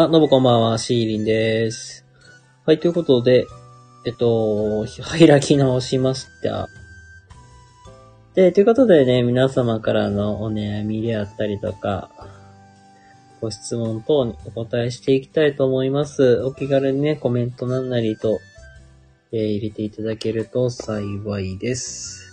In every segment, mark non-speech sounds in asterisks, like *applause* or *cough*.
あ、どうもこんばんは、シーリンです。はい、ということで、えっと、開き直しました。で、ということでね、皆様からのお悩みであったりとか、ご質問等にお答えしていきたいと思います。お気軽にね、コメントなんなりと、えー入れていただけると幸いです。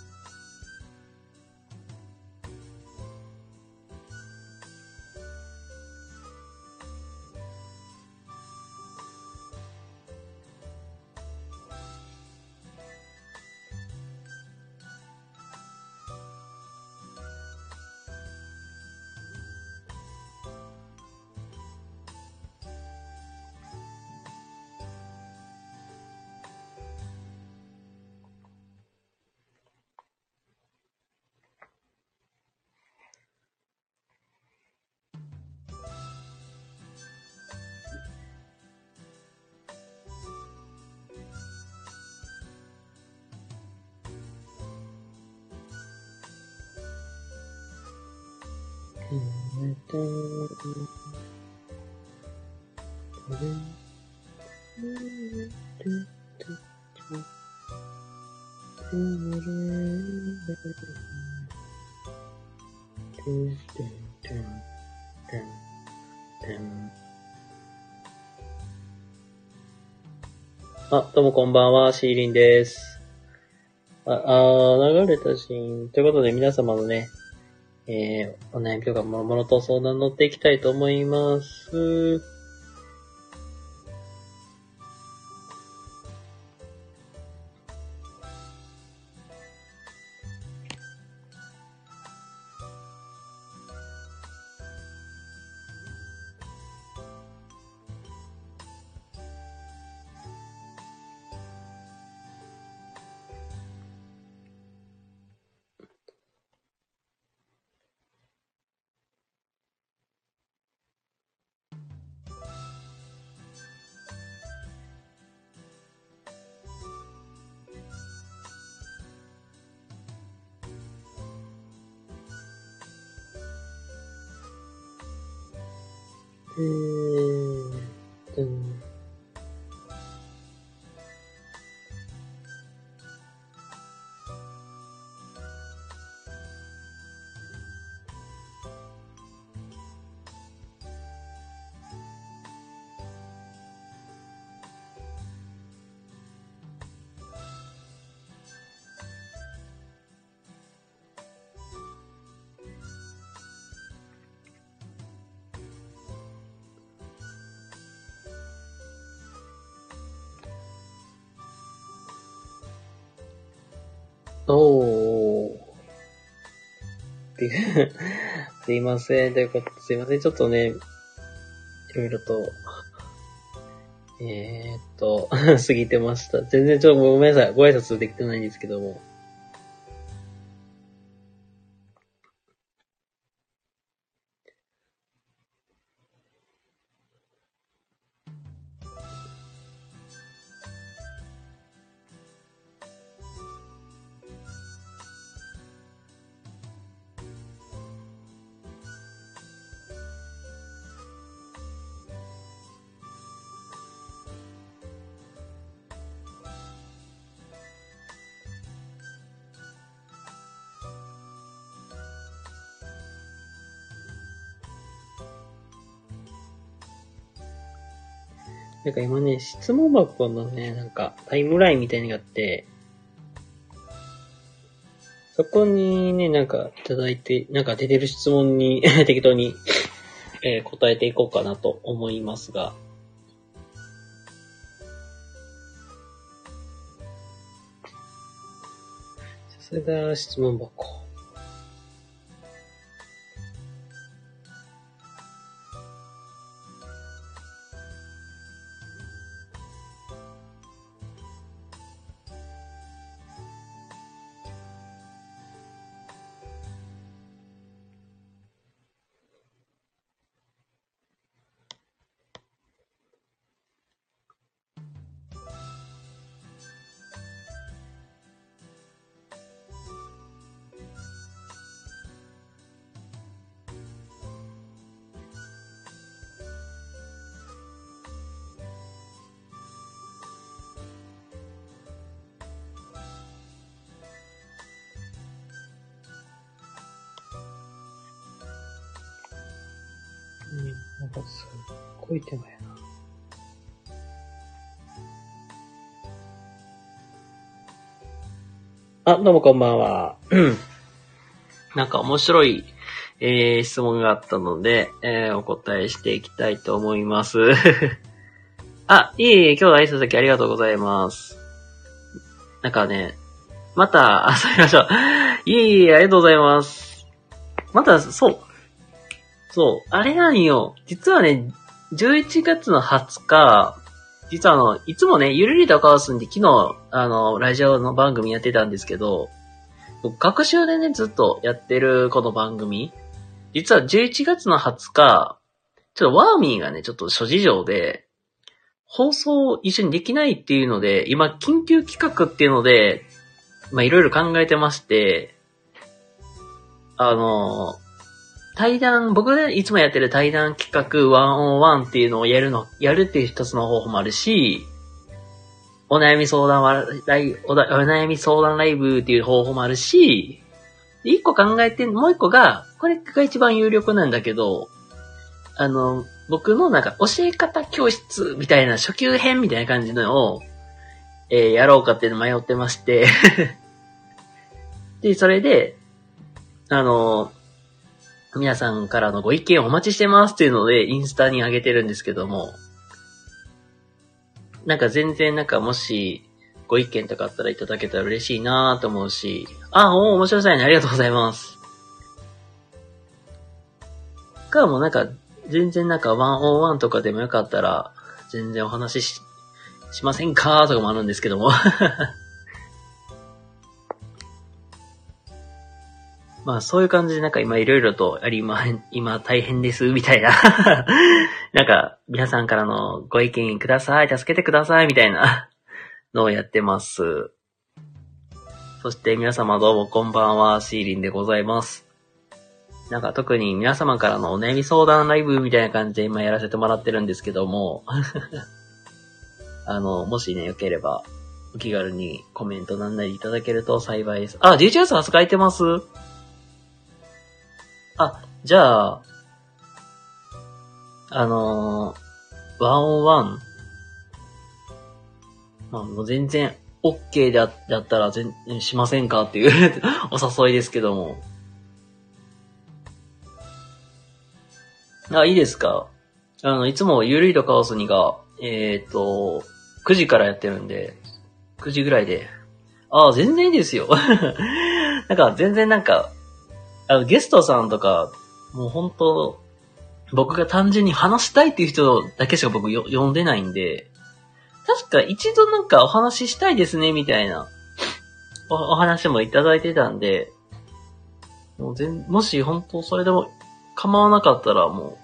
ばんは、シーリンです。あ、あ流れたシーン。ということで皆様のね、えー、お悩みとかもろもろと相談乗っていきたいと思います。えーおー。て *laughs* すいません。ということで、すいません。ちょっとね、いろいろと、えー、っと、*laughs* 過ぎてました。全然ちょっとごめんなさい。ご挨拶できてないんですけども。か今ね、質問箱のね、なんかタイムラインみたいなのがあって、そこにね、なんかいただいて、なんか出てる質問に *laughs* 適当に、え答えていこうかなと思いますが。それが質問箱。すっごい手前やな。あ、どうもこんばんは。*clears throat* なんか面白い、えー、質問があったので、えー、お答えしていきたいと思います。*laughs* あ、いえいえ、今日の挨拶だけありがとうございます。なんかね、また、遊びましょう。いえいえ、ありがとうございます。また、そう。そう、あれなんよ。実はね、11月の20日、実はあの、いつもね、ゆるりとカオスんで昨日、あの、ラジオの番組やってたんですけど、学習でね、ずっとやってるこの番組、実は11月の20日、ちょっとワーミーがね、ちょっと諸事情で、放送を一緒にできないっていうので、今、緊急企画っていうので、ま、いろいろ考えてまして、あの、対談、僕でいつもやってる対談企画101っていうのをやるの、やるっていう一つの方法もあるし、お悩み相談は、ライおだお悩み相談ライブっていう方法もあるし、一個考えて、もう一個が、これが一番有力なんだけど、あの、僕のなんか教え方教室みたいな初級編みたいな感じのを、えー、やろうかっていうの迷ってまして。*laughs* で、それで、あの、皆さんからのご意見をお待ちしてますっていうので、インスタに上げてるんですけども、なんか全然なんかもし、ご意見とかあったらいただけたら嬉しいなと思うし、あ、お面白そうやね。ありがとうございます。かもなんか、全然なんか101とかでもよかったら、全然お話ししませんかとかもあるんですけどもまあそういう感じでなんか今いろいろとありま、*laughs* 今大変です、みたいな *laughs* なんか皆さんからのご意見ください、助けてください、みたいなのをやってます。そして皆様どうもこんばんは、シーリンでございます。なんか特に皆様からのお悩み相談ライブみたいな感じで今やらせてもらってるんですけども *laughs* あの、もしね、よければ、お気軽にコメントなんなりいただけると幸いです。あ、11月20日空いてます？あ、じゃあ、あのー、ワンオンワン。まあ、もう全然、OK であだったら全、しませんか？っていう *laughs* お誘いですけども。あ、いいですか？あの、いつもゆるいとカオスにが、えっ、ー、と、9時からやってるんで、9時ぐらいで。あ、全然いいですよ。*laughs* なんか、全然なんか、あの、ゲストさんとか、もう本当僕が単純に話したいっていう人だけしか僕よ呼んでないんで、確か一度なんかお話ししたいですね、みたいなおお話もいただいてたんで、もう全、もし本当それでも構わなかったらも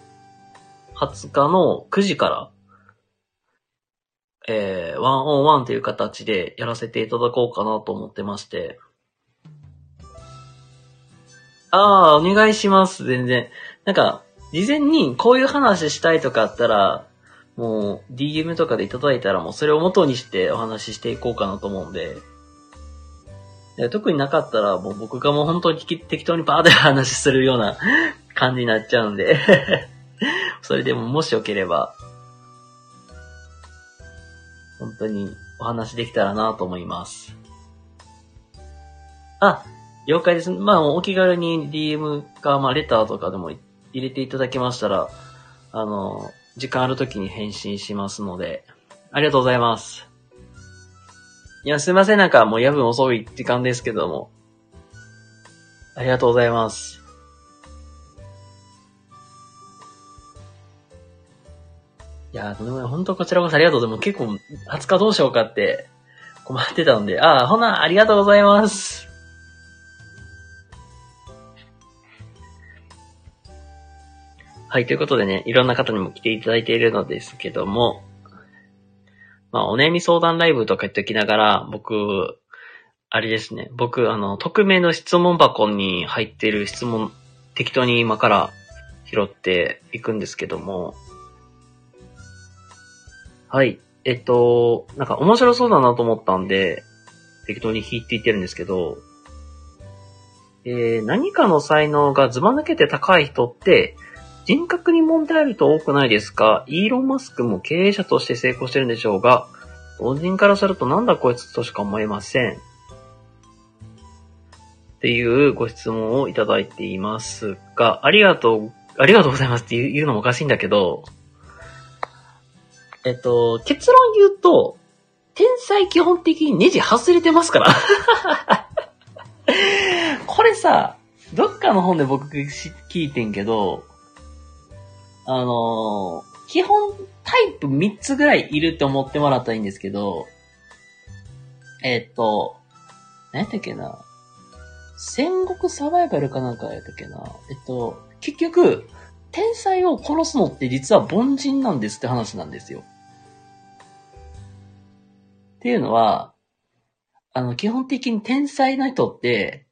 う、20日の9時から、えー、ワンオンワンという形でやらせていただこうかなと思ってまして、ああ、お願いします、全然。なんか、事前にこういう話したいとかあったら、もう DM とかでいただいたらもうそれを元にしてお話ししていこうかなと思うんで。で特になかったらもう僕がもう本当に適当にバーで話するような *laughs* 感じになっちゃうんで *laughs* それでももしよければ、本当にお話できたらなと思います。あ、了解です。まあ、お気軽に DM か、まあ、レターとかでも入れていただけましたら、あの、時間ある時に返信しますので、ありがとうございます。いや、すいません。なんかもう夜分遅い時間ですけども。ありがとうございます。いや、とんでもない。本当こちらこそありがとうございます。結構、20日どうしようかって困ってたんで、ああ、ほな、ありがとうございます。はい、ということでね、いろんな方にも来ていただいているのですけども、まあ、お悩み相談ライブとか言っておきながら、僕、あれですね、僕、あの、匿名の質問箱に入ってる質問、適当に今から拾っていくんですけども、はい、えっと、なんか面白そうだなと思ったんで、適当に引いていってるんですけど、えー、何かの才能がずば抜けて高い人って、人格に問題あると多くないですか？イーロン・マスクも経営者として成功してるんでしょうが、凡人からするとなんだこいつとしか思えません。っていうご質問をいただいていますが、ありがとう、ありがとうございますって言うのもおかしいんだけど、えっと、結論言うと、天才基本的にネジ外れてますから。*laughs* これさ、どっかの本で僕聞いてんけど、あのー、基本タイプ3つぐらいいるって思ってもらったらいいんですけど、えっと、何やったっけな？戦国サバイバルかなんかやったっけな？えっと、結局、天才を殺すのって実は凡人なんですって話なんですよ。っていうのは、あの、基本的に天才な人って、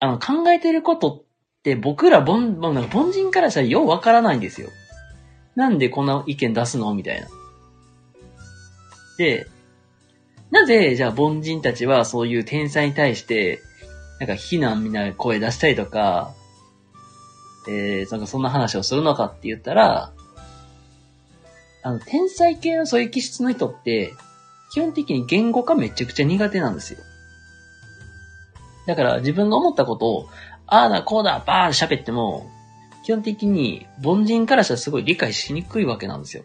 あの、考えてることって僕ら凡、凡人からしたらようわからないんですよ。なんでこんな意見出すの？みたいな。で、なぜ、じゃあ凡人たちはそういう天才に対して、なんか非難みたいな声出したりとか、えー、なんかそんな話をするのかって言ったら、あの、天才系のそういう気質の人って、基本的に言語化めちゃくちゃ苦手なんですよ。だから自分が思ったことを、ああだこうだバーン喋っても、基本的に凡人からしたらすごい理解しにくいわけなんですよ。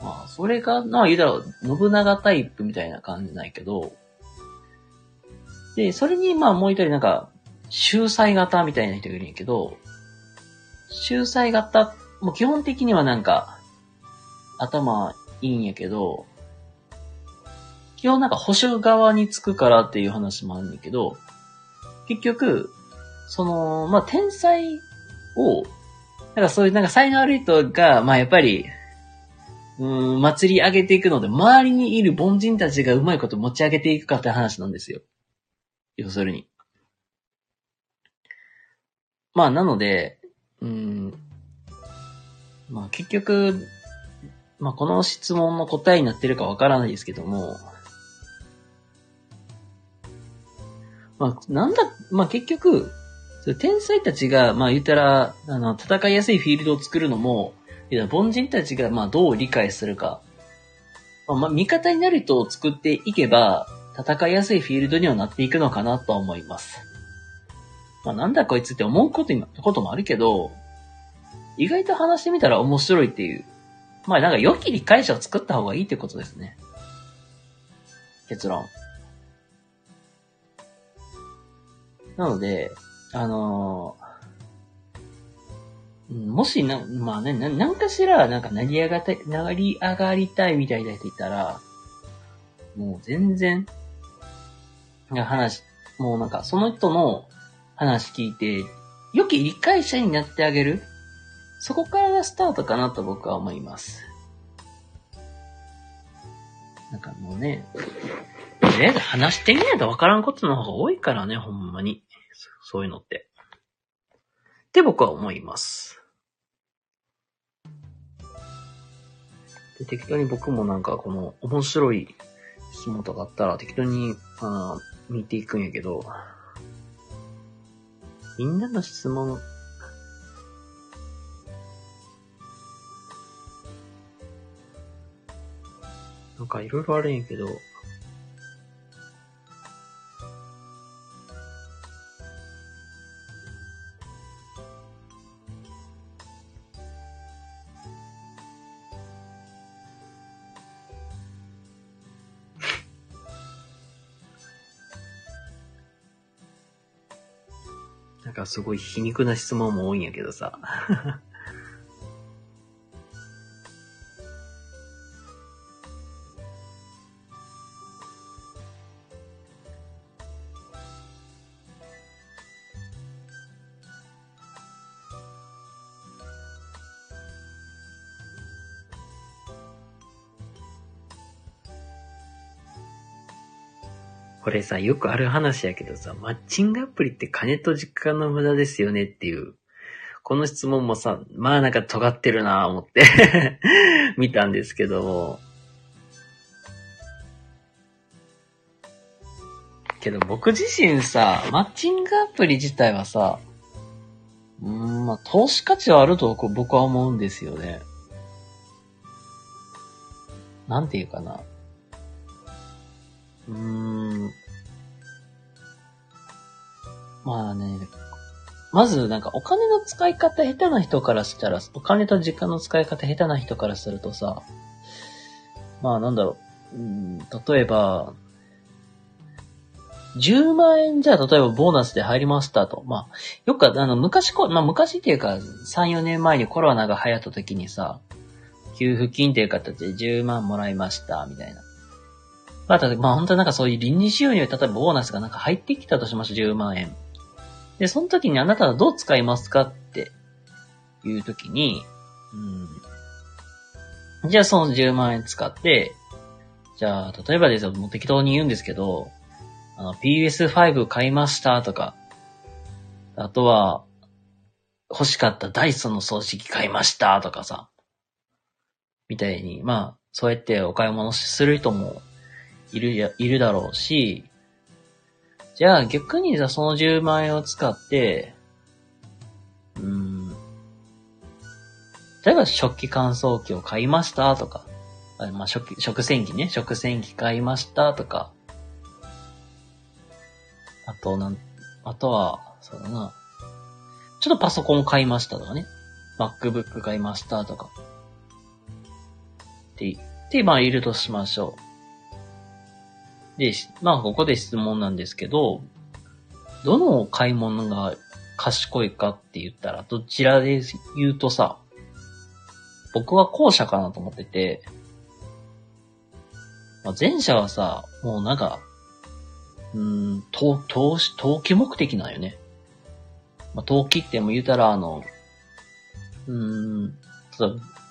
まあ、それが、まあ言うたら、信長タイプみたいな感じないけど、で、それにまあもう一人なんか、秀才型みたいな人がいるんやけど、秀才型、もう基本的にはなんか、頭いいんやけど、基本なんか保守側につくからっていう話もあるんだけど、結局、その、まあ、天才を、なんかそういうなんか才能ある人が、まあ、やっぱり、うん、祭り上げていくので、周りにいる凡人たちがうまいこと持ち上げていくかって話なんですよ。要するに。まあ、なので、うん、まあ結局、まあこの質問の答えになってるかわからないですけども、まあ、なんだ、まあ結局、天才たちが、まあ言ったら、あの、戦いやすいフィールドを作るのも、凡人たちが、まあどう理解するか。まあ、味方になる人を作っていけば、戦いやすいフィールドにはなっていくのかなと思います。まあなんだこいつって思うことこともあるけど、意外と話してみたら面白いっていう。まあなんか良き理解者を作った方がいいってことですね。結論。なので、あのー、もしな、まあね、な、なんかしら、なんか成り上がったい、成り上がりたいみたいな人いたら、もう全然、話、もうなんかその人の話聞いて、良き理解者になってあげる。そこからがスタートかなと僕は思います。なんかもうね、とりあえず話してみないとわからんことの方が多いからね、ほんまに。そういうのって。って僕は思います。で、適当に僕もなんかこの面白い質問とかあったら適当に、あ見ていくんやけど、みんなの質問、なんかいろいろあるんやけど、なんかすごい皮肉な質問も多いんやけどさ。これさ、よくある話やけどさ、マッチングアプリって金と時間の無駄ですよねっていう。この質問もさ、まあなんか尖ってるなぁ思って *laughs* 見たんですけども。けど僕自身さ、マッチングアプリ自体はさ、うーん、まあ、投資価値はあると僕は思うんですよね。なんていうかな。うーん。まあね、まずなんかお金の使い方下手な人からしたら、お金と時間の使い方下手な人からするとさ、まあなんだろう、うん、例えば、10万円じゃあ例えばボーナスで入りましたと。まあ、よくあの、昔こ、まあ昔っていうか、3、4年前にコロナが流行った時にさ、給付金っていう形で10万もらいました、みたいな。まあ、ただまあ本当になんかそういう臨時収入、例えばボーナスがなんか入ってきたとしましょう、10万円。で、その時にあなたはどう使いますかっていう時に、うん。じゃあその10万円使って、じゃあ、例えばですよ、もう適当に言うんですけど、あの、PS5 買いましたとか、あとは、欲しかったダイソンの掃除機買いましたとかさ、みたいに、まあ、そうやってお買い物する人もいるや、いるだろうし、じゃあ逆にさ、その10万円を使って、うん、例えば食器乾燥機を買いましたとか、あまあ、食食洗機ね、食洗機買いましたとか、あと、なん、あとは、そうだな。ちょっとパソコン買いましたとかね。MacBook 買いましたとか。って、で、まあ、いるとしましょう。で、まあ、ここで質問なんですけど、どの買い物が賢いかって言ったら、どちらで言うとさ、僕は後者かなと思ってて、まあ、前者はさ、もうなんか、うん、投、投資、投機目的なんよね。まあ、投機っても言うたら、あの、うん、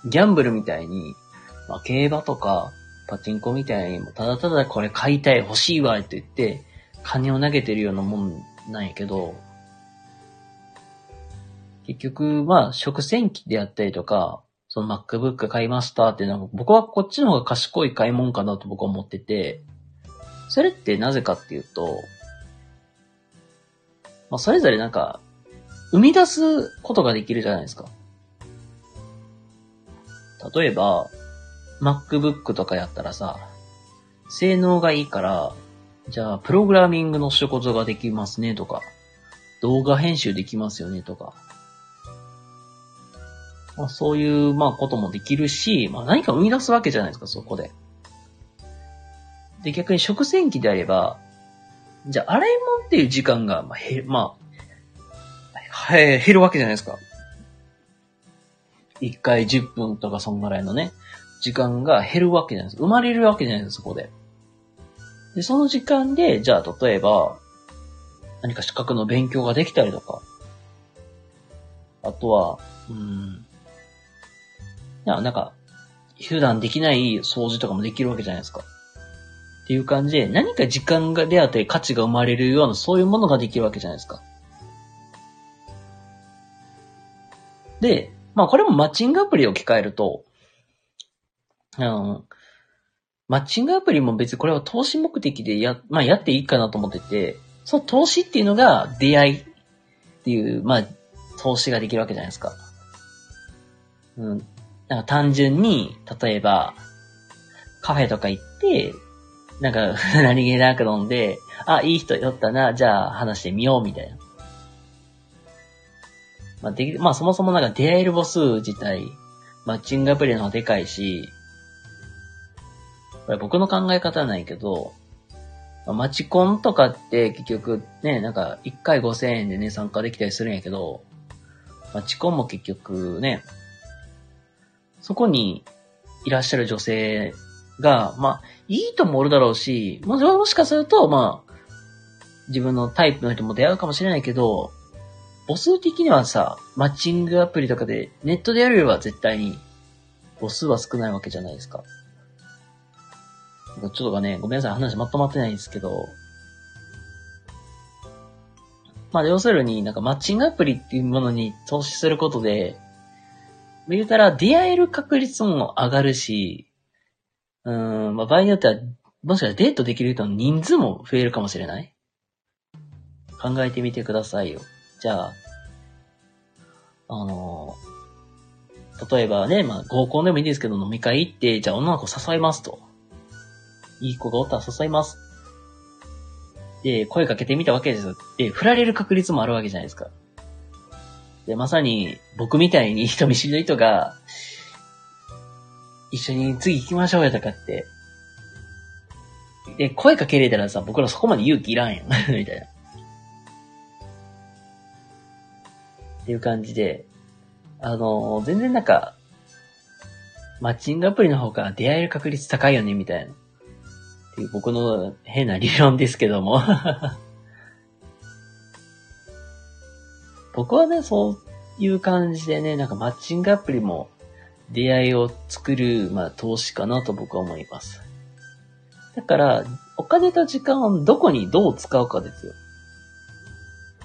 ギャンブルみたいに、まあ、競馬とか、パチンコみたいにも、ただただこれ買いたい、欲しいわって言って、金を投げてるようなもんなんやけど、結局、まあ、食洗機であったりとか、その MacBook 買いましたっていうのは、僕はこっちの方が賢い買い物かなと僕は思ってて、それってなぜかっていうと、まあ、それぞれなんか、生み出すことができるじゃないですか。例えば、MacBook とかやったらさ、性能がいいから、じゃあ、プログラミングの仕事ができますねとか、動画編集できますよねとか、まあ、そういう、まあ、こともできるし、まあ、何か生み出すわけじゃないですか、そこで。で、逆に食洗機であれば、じゃあ、洗い物っていう時間が、まあ、へ、まあ、は減るわけじゃないですか。一回10分とかそんぐらいのね、時間が減るわけじゃないです。生まれるわけじゃないです、そこで。で、その時間で、じゃあ、例えば、何か資格の勉強ができたりとか、あとは、うん、なんか、普段できない掃除とかもできるわけじゃないですか。っていう感じで、何か時間がであって価値が生まれるような、そういうものができるわけじゃないですか。で、まあこれもマッチングアプリを置き換えると、うん、マッチングアプリも別にこれは投資目的でや、まあやっていいかなと思ってて、その投資っていうのが出会いっていう、まあ、投資ができるわけじゃないですか。うん。なんか単純に、例えば、カフェとか行って、なんか、*laughs* 何気なく飲んで、あ、いい人酔ったな、じゃあ話してみよう、みたいな。まあ、でき、まあそもそもなんか出会える母数自体、マッチングアプリの方がでかいし、これ僕の考え方はないけど、まあ、マチコンとかって結局ね、なんか1回5000円でね、参加できたりするんやけど、マチコンも結局ね、そこにいらっしゃる女性が、まあ、いい人もおるだろうし、もしかすると、まあ、自分のタイプの人も出会うかもしれないけど、母数的にはさ、マッチングアプリとかでネットでやるよりは絶対に母数は少ないわけじゃないですか。ちょっとかね、ごめんなさい、話まとまってないんですけど、まあ、要するになんかマッチングアプリっていうものに投資することで、言うたら出会える確率も上がるし、うん、まあ、場合によっては、もしかしたらデートできる人の人数も増えるかもしれない？考えてみてくださいよ。じゃあ、あの、例えばね、まあ合コンでもいいんですけど飲み会行って、じゃあ女の子誘いますと。いい子がおったら誘います。で、声かけてみたわけですよ。で、振られる確率もあるわけじゃないですか。で、まさに僕みたいに *laughs* 人見知りの人が、一緒に次行きましょうよとかって。で、声かけれたらさ、僕らそこまで勇気いらんやん。*laughs* みたいな。っていう感じで、あのー、全然なんか、マッチングアプリの方が出会える確率高いよね、みたいな。っていう僕の変な理論ですけども *laughs* 僕はね、そういう感じでね、なんかマッチングアプリも出会いを作る、まあ、投資かなと僕は思います。だから、お金と時間をどこにどう使うかですよ。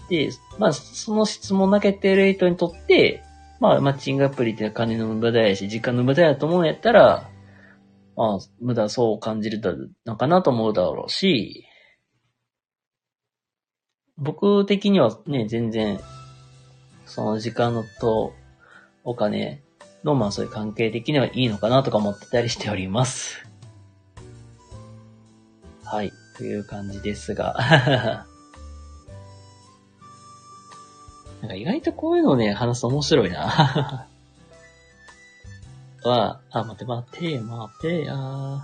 で、まあ、その質問投げてる人にとって、まあ、マッチングアプリって金の無駄やし、時間の無駄やと思うんやったら、まあ、無駄そう感じるのかなと思うだろうし、僕的にはね、全然、その時間とお金の、まあそういう関係的にはいいのかなとか思ってたりしております。*laughs* はい、という感じですが。*laughs* なんか意外とこういうのをね、話すと面白いな。*laughs* は、あ、待って待って、待ってやー。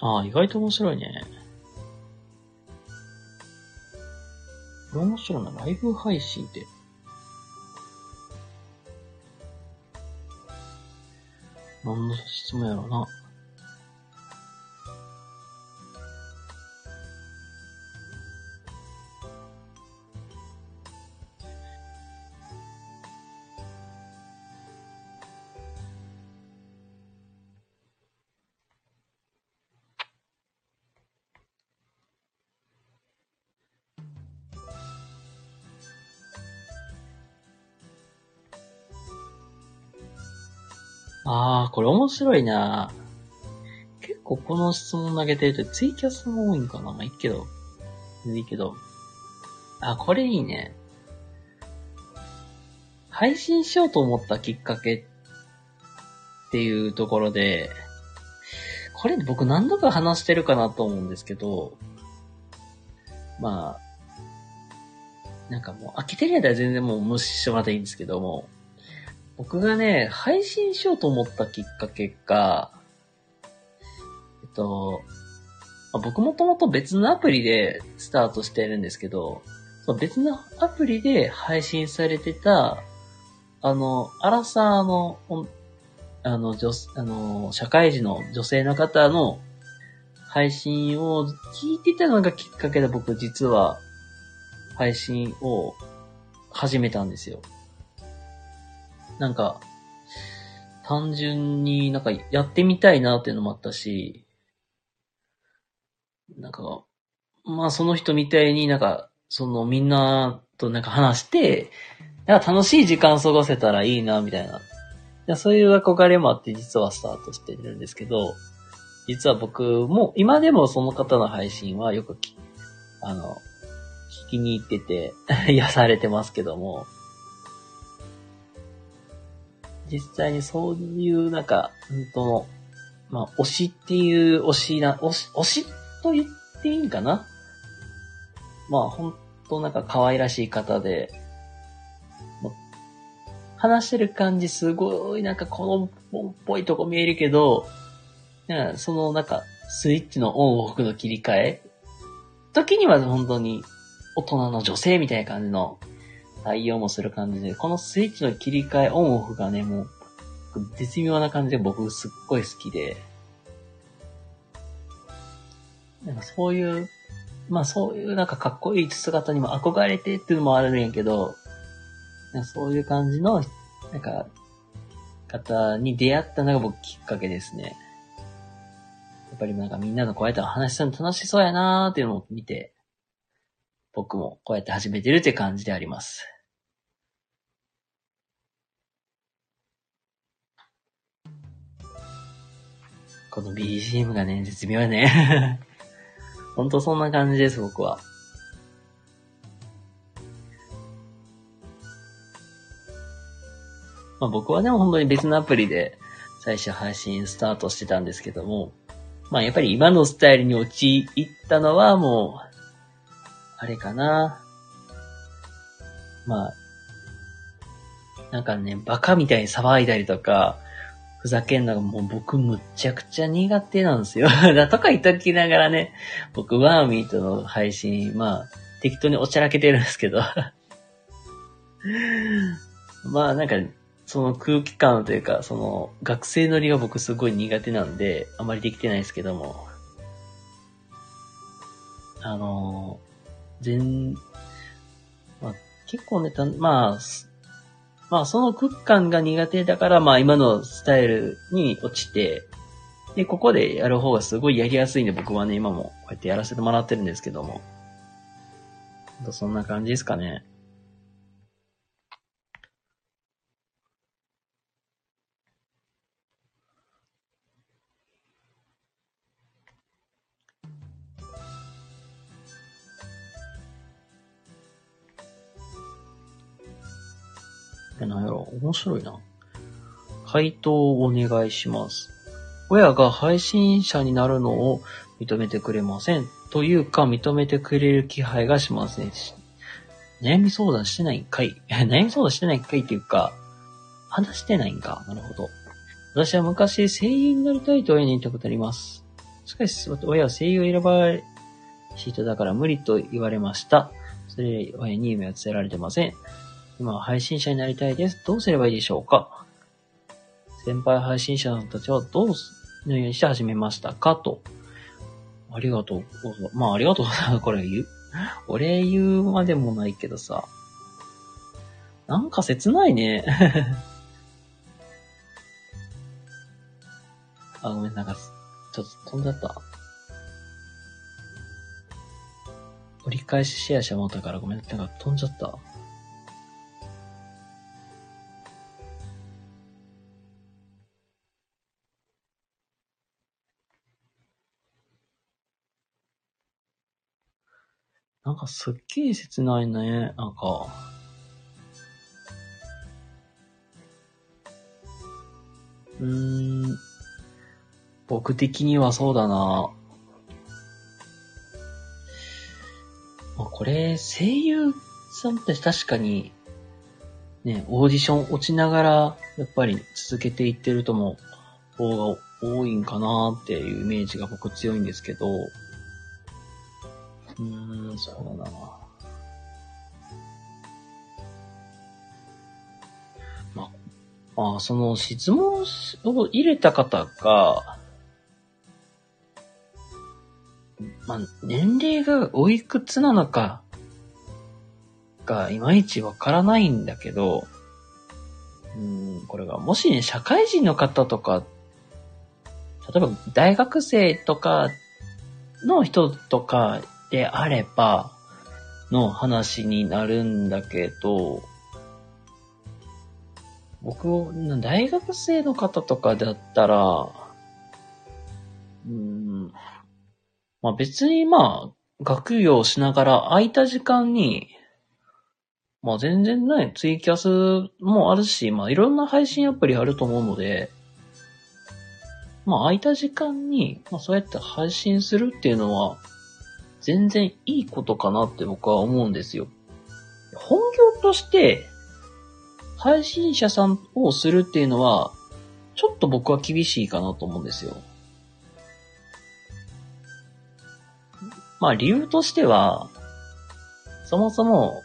ああ、意外と面白いね。面白いな。ライブ配信って。何の質問やろな。これ面白いな結構この質問投げてるとツイキャスも多いんかなまあいいけど。いいけど。あ、これいいね。配信しようと思ったきっかけっていうところで、これ僕何度か話してるかなと思うんですけど、まあ、なんかもう飽きてるやったら全然もう無視してもらっていいんですけども、僕がね、配信しようと思ったきっかけが、えっと、僕もともと別のアプリでスタートしてるんですけど、その別のアプリで配信されてた、あの、アラサーの、あの、女、あの、社会人の女性の方の配信を聞いてたのがきっかけで僕実は配信を始めたんですよ。なんか、単純になんかやってみたいなっていうのもあったし、なんか、まあその人みたいになんか、そのみんなとなんか話して、なんか楽しい時間過ごせたらいいな、みたいな。そういう憧れもあって実はスタートしてるんですけど、実は僕も、今でもその方の配信はよくあの、聞きに行ってて *laughs* 癒されてますけども、実際にそういうなんか、うんと、まあ、推しっていう推しな、推し、推しと言っていいんかな？まあ、ほんとなんか可愛らしい方で、話してる感じすごいなんか子供っぽいとこ見えるけど、そのなんかスイッチのオンオフの切り替え？時には本当に大人の女性みたいな感じの対応もする感じで、このスイッチの切り替えオンオフがね、もう、絶妙な感じで僕すっごい好きで、なんかそういう、まあそういうなんかかっこいい姿にも憧れてっていうのもあるんやけど、そういう感じの、なんか、方に出会ったのが僕きっかけですね。やっぱりなんかみんなのこうやって話しすの楽しそうやなーっていうのを見て、僕もこうやって始めてるって感じであります。この BGM がね、絶妙やね。ほんとそんな感じです、僕は。まあ僕はね、本当に別のアプリで最初配信スタートしてたんですけども、まあやっぱり今のスタイルに陥ったのはもう、あれかな。まあ、なんかね、バカみたいに騒いだりとか、ふざけんのがもう僕むっちゃくちゃ苦手なんですよ。*laughs* だとか言っときながらね、僕ワーミーとの配信、まあ、適当におちゃらけてるんですけど。*laughs* まあなんか、その空気感というか、その学生乗りが僕すごい苦手なんで、あまりできてないですけども。あの、全、まあ結構ね、たまあ、まあその空間が苦手だから、まあ今のスタイルに落ちて、で、ここでやる方がすごいやりやすいんで僕はね、今もこうやってやらせてもらってるんですけども。そんな感じですかね。なんやろ面白いな。回答をお願いします。親が配信者になるのを認めてくれません。というか、認めてくれる気配がしませんし。悩み相談してないんかい *laughs* 悩み相談してないんかいっていうか、話してないんか。なるほど。私は昔声優になりたいと親に言ったことあります。しかし、親は声優を選ばれし人だから無理と言われました。それ親に夢は伝えられてません。今配信者になりたいです。どうすればいいでしょうか？先輩配信者たちはどうすのようにして始めましたか？と。ありがとう。まあ、ありがとう。これ言う？俺言うまでもないけどさ。なんか切ないね。*laughs* あ、ごめん、なんか、ちょっと飛んじゃった。折り返しシェアしてもうたからごめん、なんか飛んじゃった。なんかすっげえ切ないね。なんか。うーん。僕的にはそうだな。まあ、これ、声優さんって確かに、ね、オーディション落ちながら、やっぱり続けていってるとも、方が多いんかなっていうイメージが僕強いんですけど、うーん、そうだな。まあ、あその質問を入れた方が、まあ、年齢がおいくつなのか、がいまいちわからないんだけど、うん、これが、もしね、社会人の方とか、例えば大学生とかの人とかであれば、の話になるんだけど、僕、大学生の方とかだったら、うん、まあ別にまあ、学業をしながら空いた時間に、まあ全然ね、ツイキャスもあるし、まあいろんな配信アプリあると思うので、まあ空いた時間に、まあそうやって配信するっていうのは、全然いいことかなって僕は思うんですよ。本業として、配信者さんをするっていうのは、ちょっと僕は厳しいかなと思うんですよ。まあ理由としては、そもそも、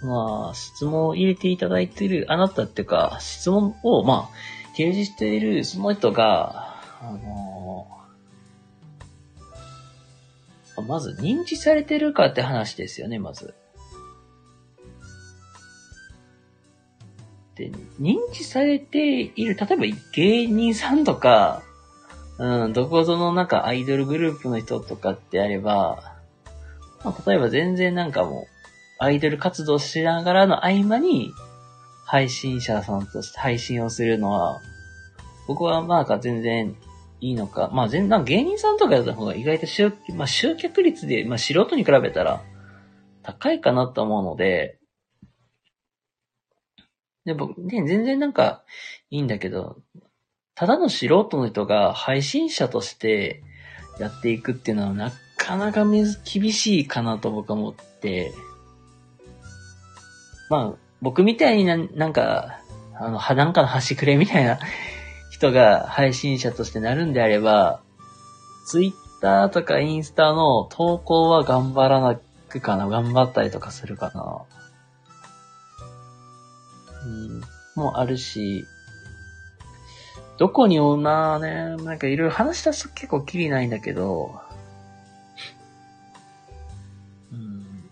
その質問を入れていただいているあなたっていうか、質問をまあ提示しているその人が、あのまず認知されてるかって話ですよね、まず。で、認知されている、例えば芸人さんとか、うん、どこぞのなんかアイドルグループの人とかってあれば、まあ、例えば全然なんかもう、アイドル活動しながらの合間に、配信者さんとして配信をするのは、僕はなんか全然いいのか。まあ全然、芸人さんとかやった方が意外と集、まあ集客率で、まあ素人に比べたら高いかなと思うので、で、僕、ね、全然なんかいいんだけど、ただの素人の人が配信者としてやっていくっていうのはなかなか厳しいかなと僕は思って、まあ、僕みたいにななんか、あの、なんかの端くれみたいな人が配信者としてなるんであれば、ツイッターとかインスタの投稿は頑張らなくかな、頑張ったりとかするかな。うん、もうあるし、どこにおなね、なんかいろいろ話したすと結構きりないんだけど、うん、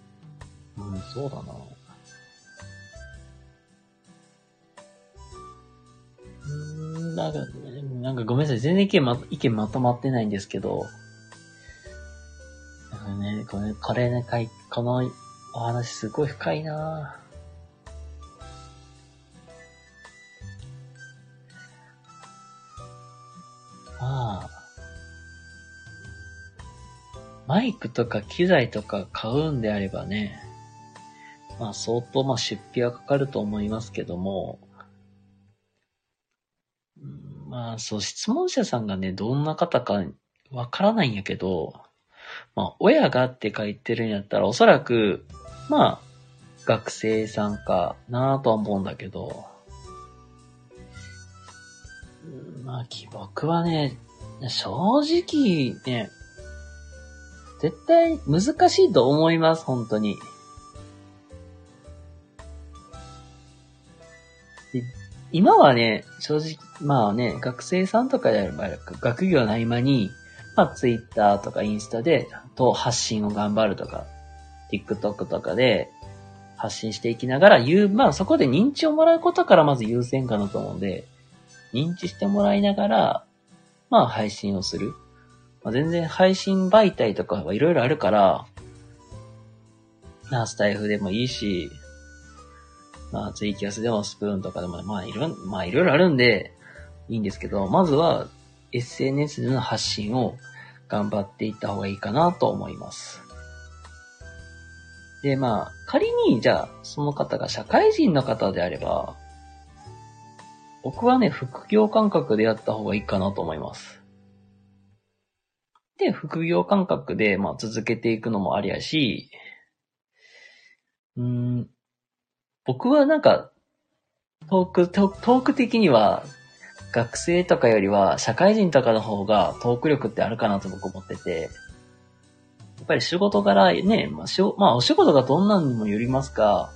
うん、そうだな。なんか、なんかごめんなさい。全然意見ま、意見まとまってないんですけど、なんかね、これ、これね、かい、このお話すごい深いな。まあ、マイクとか機材とか買うんであればね、まあ相当まあ出費はかかると思いますけども、まあ、そう、質問者さんがね、どんな方かわからないんやけど、まあ、親がって書いてるんやったら、おそらく、まあ、学生さんかなとは思うんだけど、まあ、僕はね、正直ね、絶対難しいと思います、本当に。今はね、正直、まあね、学生さんとかであれば、学業の合間に、まあ、ツイッターとかインスタで、と発信を頑張るとか、TikTok とかで発信していきながら言う、まあそこで認知をもらうことからまず優先かなと思うんで、認知してもらいながら、まあ配信をする。まあ、全然配信媒体とかはいろいろあるから、まあスタイフでもいいし、まあ、ツイキャスでもスプーンとかでも、まあ、いろ、まあ、いろいろあるんで、いいんですけど、まずは、SNS での発信を頑張っていった方がいいかなと思います。で、まあ、仮に、じゃあ、その方が社会人の方であれば、僕はね、副業感覚でやった方がいいかなと思います。で、副業感覚で、まあ、続けていくのもありやし、うん、僕はなんか、トーク、トーク的には、学生とかよりは社会人とかの方がトーク力ってあるかなと僕思ってて、やっぱり仕事柄ね、まあ、しまあ、お仕事がどんなにもよりますが、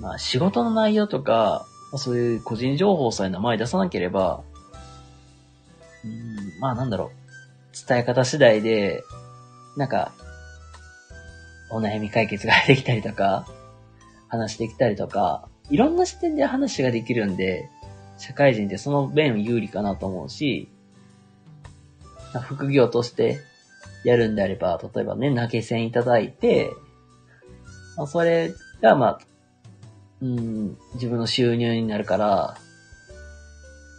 まあ、仕事の内容とか、そういう個人情報さえ名前出さなければ、うん、まあなんだろう、伝え方次第で、なんか、お悩み解決ができたりとか、話できたりとか、いろんな視点で話ができるんで、社会人ってその面有利かなと思うし、副業としてやるんであれば、例えばね、投げ銭いただいて、まあ、それが、まあ、うん、自分の収入になるから、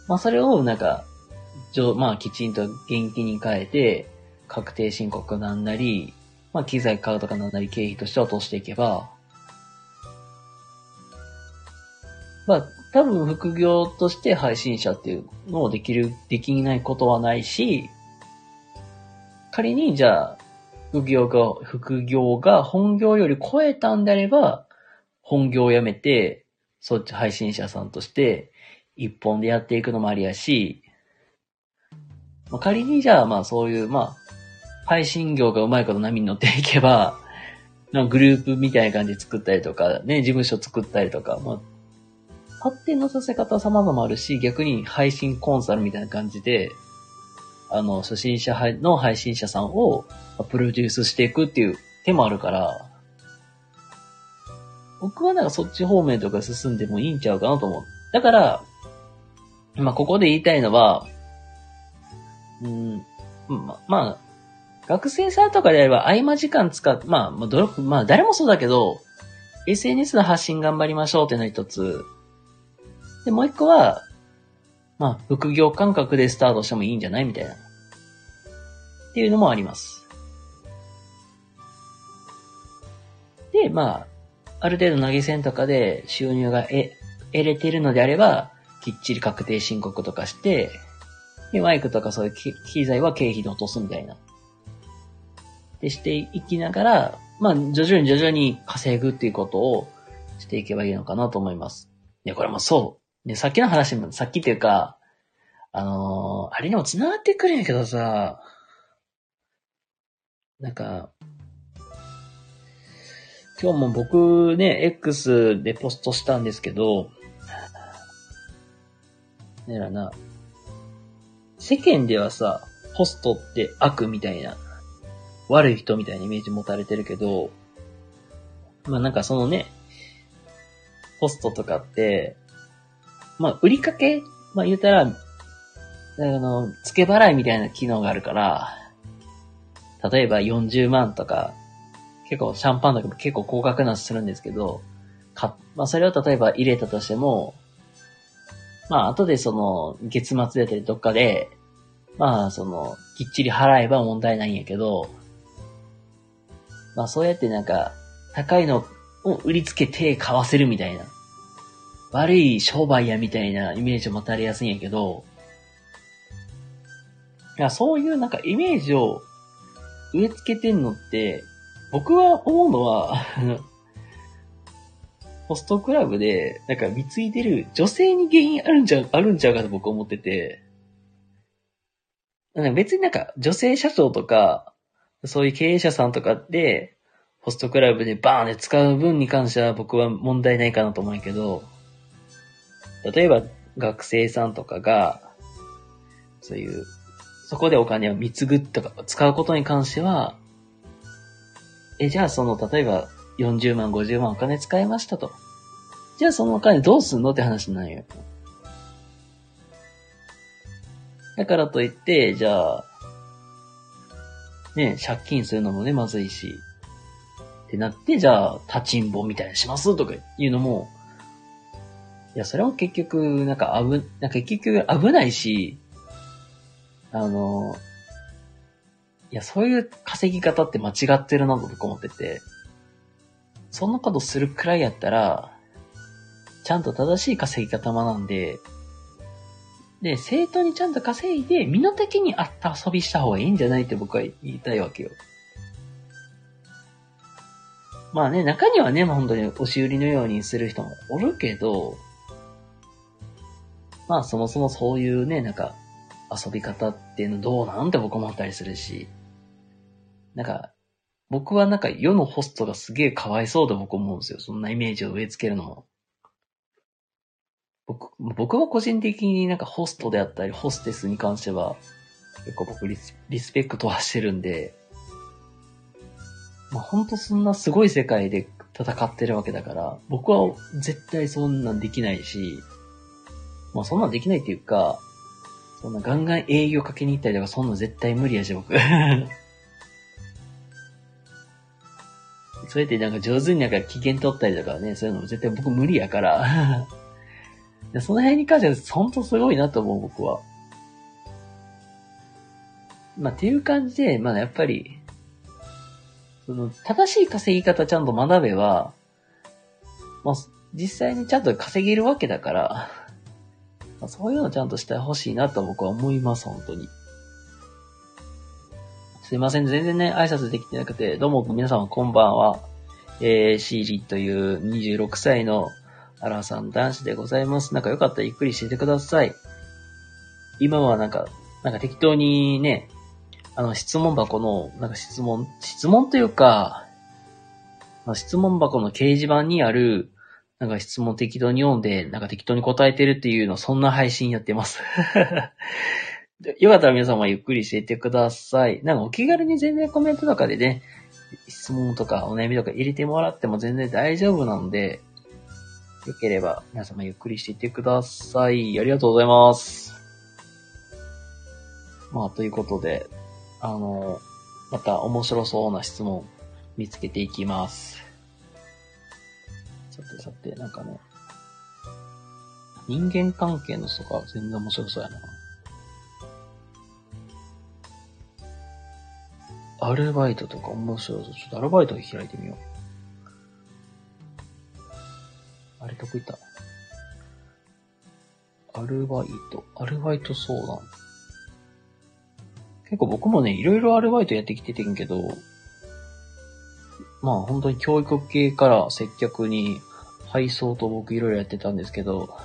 まあ、それをなんか、じょまあ、きちんと現金に変えて、確定申告なんなり、まあ、機材買うとかなんなり経費として落としていけば、まあ、多分副業として配信者っていうのをできる、できないことはないし、仮にじゃあ、副業が、副業が本業より超えたんであれば、本業を辞めて、そっち配信者さんとして、一本でやっていくのもありやし、ま、仮にじゃあ、まあそういう、まあ、配信業がうまいこと波に乗っていけば、グループみたいな感じで作ったりとか、ね、事務所作ったりとか、まあ、発展のさせ方は様々あるし、逆に配信コンサルみたいな感じで、あの、初心者の配信者さんをプロデュースしていくっていう手もあるから、僕はなんかそっち方面とか進んでもいいんちゃうかなと思う。だから、まあ、ここで言いたいのは、うん、ま、まあ、学生さんとかであれば合間時間使う、まあ、まあ、どまあ、誰もそうだけど、SNS の発信頑張りましょうっていうのが一つ。で、もう一個は、まあ、副業感覚でスタートしてもいいんじゃないみたいな。っていうのもあります。で、まあ、ある程度投げ銭とかで収入が得、れてるのであれば、きっちり確定申告とかして、で、マイクとかそういう機材は経費で落とすみたいな。でしていきながら、まあ、徐々に徐々に稼ぐっていうことをしていけばいいのかなと思います。いや、これもそうう。ね、さっきの話も、さっきっていうか、あのー、あれにも繋がってくるんやけどさ、なんか、今日も僕ね、X でポストしたんですけど、ねらな、世間ではさ、ホストって悪みたいな悪い人みたいなイメージ持たれてるけど、まあなんかそのね、ホストとかって、まあ売りかけまあ言うたら、あの、付け払いみたいな機能があるから、例えば40万とか、結構シャンパンとかも結構高額なするんですけど、か、まあそれを例えば入れたとしても、まあ後でその月末だったりどっかで、まあその、きっちり払えば問題ないんやけど、まあそうやってなんか、高いのを売りつけて買わせるみたいな。悪い商売やみたいなイメージを持たれやすいんやけど、いや、そういうなんかイメージを植え付けてんのって、僕は思うのはホストクラブで、なんか貢いでる女性に原因あるんちゃう、あるんちゃうかと僕は思ってて、別になんか女性社長とか、そういう経営者さんとかで、ホストクラブでバーンで使う分に関しては僕は問題ないかなと思うんやけど、例えば学生さんとかが、そういう、そこでお金を貢ぐとか使うことに関しては、え、じゃあその、例えば40万、50万お金使いましたと。じゃあそのお金どうすんのって話になるよ。だからといって、じゃあ、ね、借金するのもね、まずいし。ってなって、じゃあ、立ちんぼみたいにしますとかいうのも、いや、それは結局、なんか危、なんか結局危ないし、あの、いや、そういう稼ぎ方って間違ってるなと僕思ってて、そんなことするくらいやったら、ちゃんと正しい稼ぎ方学んで、で、生徒にちゃんと稼いで、身の丈に合った遊びした方がいいんじゃないって僕は言いたいわけよ。まあね、中にはね、まあ、本当に押し売りのようにする人もおるけど、まあそもそもそういうね、なんか、遊び方っていうのどうなんて僕思ったりするし、なんか、僕はなんか世のホストがすげえかわいそうで僕思うんですよ。そんなイメージを植え付けるのも。僕、僕は個人的になんかホストであったり、ホステスに関しては、結構僕リスリスペクトはしてるんで、まあ本当そんなすごい世界で戦ってるわけだから、僕は絶対そんなんできないし、まあそんなんできないっていうか、そんなガンガン営業かけに行ったりとかそんな絶対無理やし、僕。*laughs* そうやってなんか上手になんか機嫌取ったりとかね、そういうのも絶対僕無理やから *laughs* その辺に関しては、ほんとすごいなと思う、僕は。まあ、っていう感じで、まあ、やっぱり、その、正しい稼ぎ方ちゃんと学べば、まあ、実際にちゃんと稼げるわけだから、そういうのちゃんとしてほしいなと僕は思います、本当に。すいません、全然ね、挨拶できてなくて、どうも皆様こんばんは。えー、シーリという26歳のアラさん男子でございます。なんかよかったらゆっくりしててください。今はなんか、なんか適当にね、あの質問箱の、なんか質問、質問というか、質問箱の掲示板にある、なんか質問適当に読んで、なんか適当に答えてるっていうの、そんな配信やってます。*laughs* よかったら皆様ゆっくりしていってください。なんかお気軽に全然コメントとかでね、質問とかお悩みとか入れてもらっても全然大丈夫なので、よければ皆様ゆっくりしていってください。ありがとうございます。まあ、ということで、あの、また面白そうな質問見つけていきます。さてさて、なんかね、人間関係の人が全然面白そうやな。アルバイトとか面白そう。ちょっとアルバイト開いてみよう。あれ、どこ行ったアルバイト、アルバイト相談。結構僕もね、いろいろアルバイトやってきててんけど、まあ本当に教育系から接客に配送と僕いろいろやってたんですけど、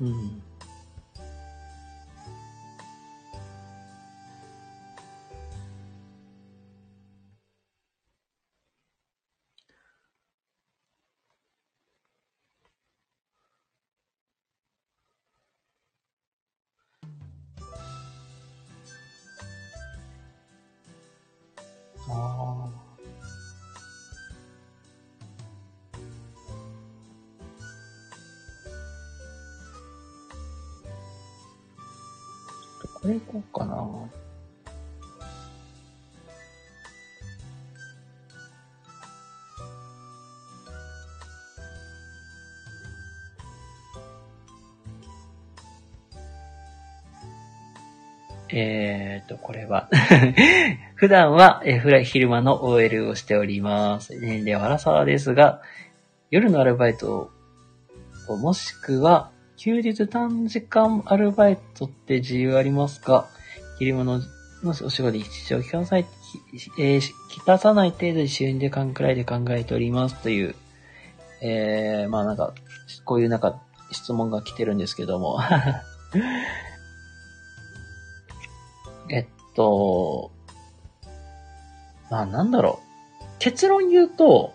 うん。これいこうかな。えーと、これは *laughs* 普段は、えー昼間の OL をしております。年齢は荒沢ですが、夜のアルバイトを、もしくは、休日短時間アルバイトって自由ありますか？昼間ののお仕事に支障を聞かさない、きえーし聞かさない程度に週2で間くらいで考えておりますという、えー、まあなんか、こういうなんか質問が来てるんですけども。*laughs* えっと、まあなんだろう。結論言うと、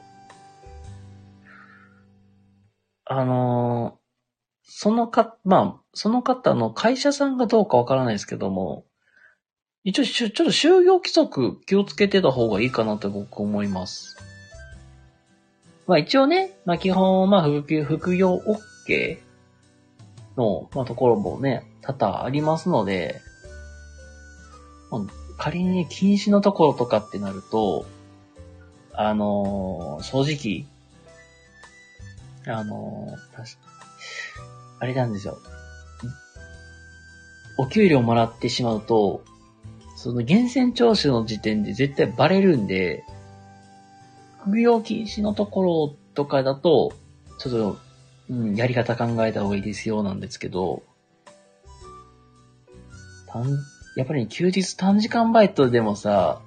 あのそのか、まあ、その方の会社さんがどうかわからないですけども、一応、ちょっと就業規則気をつけてた方がいいかなって僕思います。まあ一応ね、まあ基本、まあ副業、副業 OK の、まあところもね、多々ありますので、まあ仮に、禁止のところとかってなると、あのー正直、あのー確かあれなんですよ。お給料もらってしまうと、その源泉徴収の時点で絶対バレるんで、副業禁止のところとかだと、ちょっと、うん、やり方考えた方がいいですよなんですけど、短やっぱり休日短時間バイトでもさ、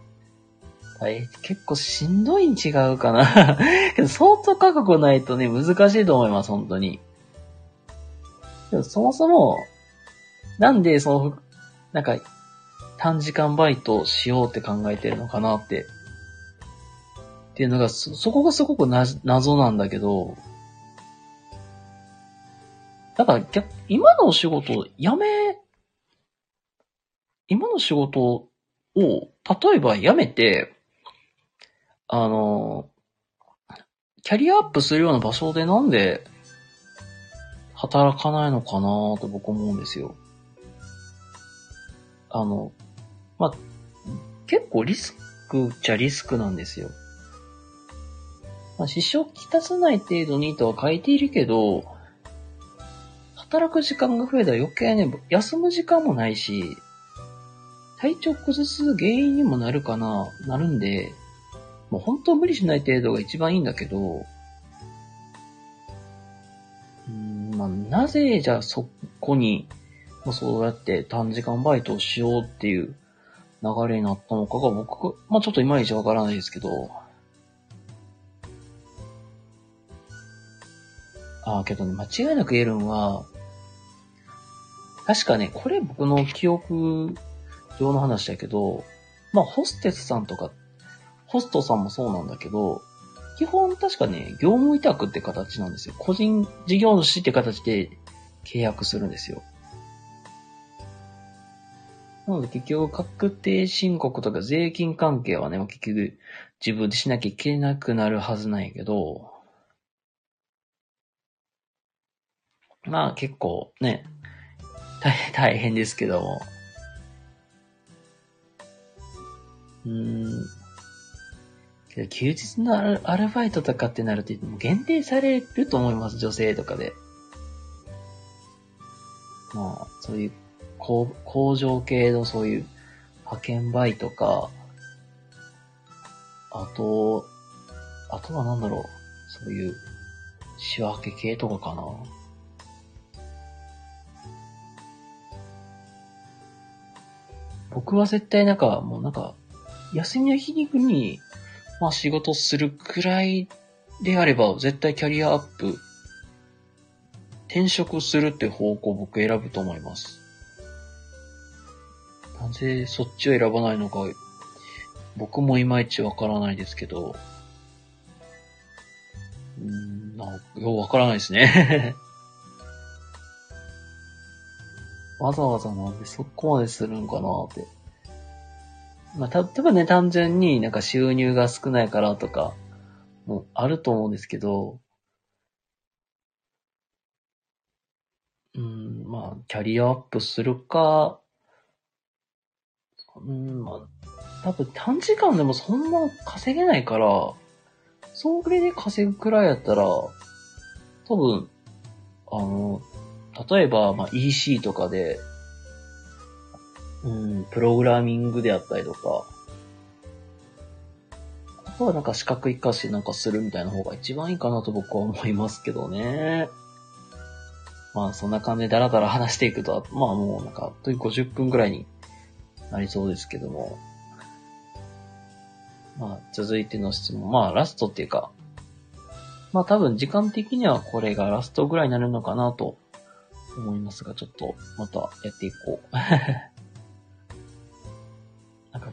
結構しんどいに違うかな。*laughs* 相当覚悟ないとね、難しいと思います、本当に。でもそもそも、なんでその、なんか、短時間バイトしようって考えてるのかなって。っていうのが、そ、そこがすごくな謎なんだけど、だから逆、今のお仕事を辞め、今の仕事を、例えば辞めて、あの、キャリアアップするような場所でなんで働かないのかなと僕思うんですよ。あの、まあ、結構リスクっちゃリスクなんですよ。まあ、支障をきたさない程度にとは書いているけど、働く時間が増えたら余計ね、休む時間もないし、体調崩す原因にもなるかな、なるんで、もう本当無理しない程度が一番いいんだけど、まあ、なぜじゃあそこに、もうそうやって短時間バイトをしようっていう流れになったのかが僕、まあちょっといまいちわからないですけど、ああ、けどね、間違いなく言えるのは、確かね、これ僕の記憶上の話だけど、まあホステスさんとか、ホストさんもそうなんだけど、基本確かね、業務委託って形なんですよ。個人事業主って形で契約するんですよ。なので結局確定申告とか税金関係はね、結局自分でしなきゃいけなくなるはずなんやけど、まあ結構ね、大変、*laughs* 大変ですけども。うん。休日のアルアルバイトとかってなると、も限定されると思います、女性とかで。まあ、そういう工工場系のそういう派遣バイトか、あと、あとはなんだろう、そういう仕分け系とかかな。僕は絶対なんか、もうなんか、休みの日にに、まあ仕事するくらいであれば、絶対キャリアアップ、転職するって方向僕選ぶと思います。なぜそっちを選ばないのか、僕もいまいちわからないですけど、うん、なようわからないですね。*laughs* わざわざなんでそこまでするんかなって。まあ、た、例えばね、単純になんか収入が少ないからとか、もあると思うんですけど、うん、まあ、キャリアアップするか、うん、まあ、多分短時間でもそんな稼げないから、そんぐらいで稼ぐくらいやったら、多分、あの、例えば、まあ、EC とかで、うん、プログラミングであったりとか、あとはなんか資格活かしなんかするみたいな方が一番いいかなと僕は思いますけどね。まあそんな感じでダラダラ話していくと、まあもうなんか、あっという50分くらいになりそうですけども。まあ続いての質問。まあラストっていうか、まあ多分時間的にはこれがラストぐらいになるのかなと思いますが、ちょっとまたやっていこう。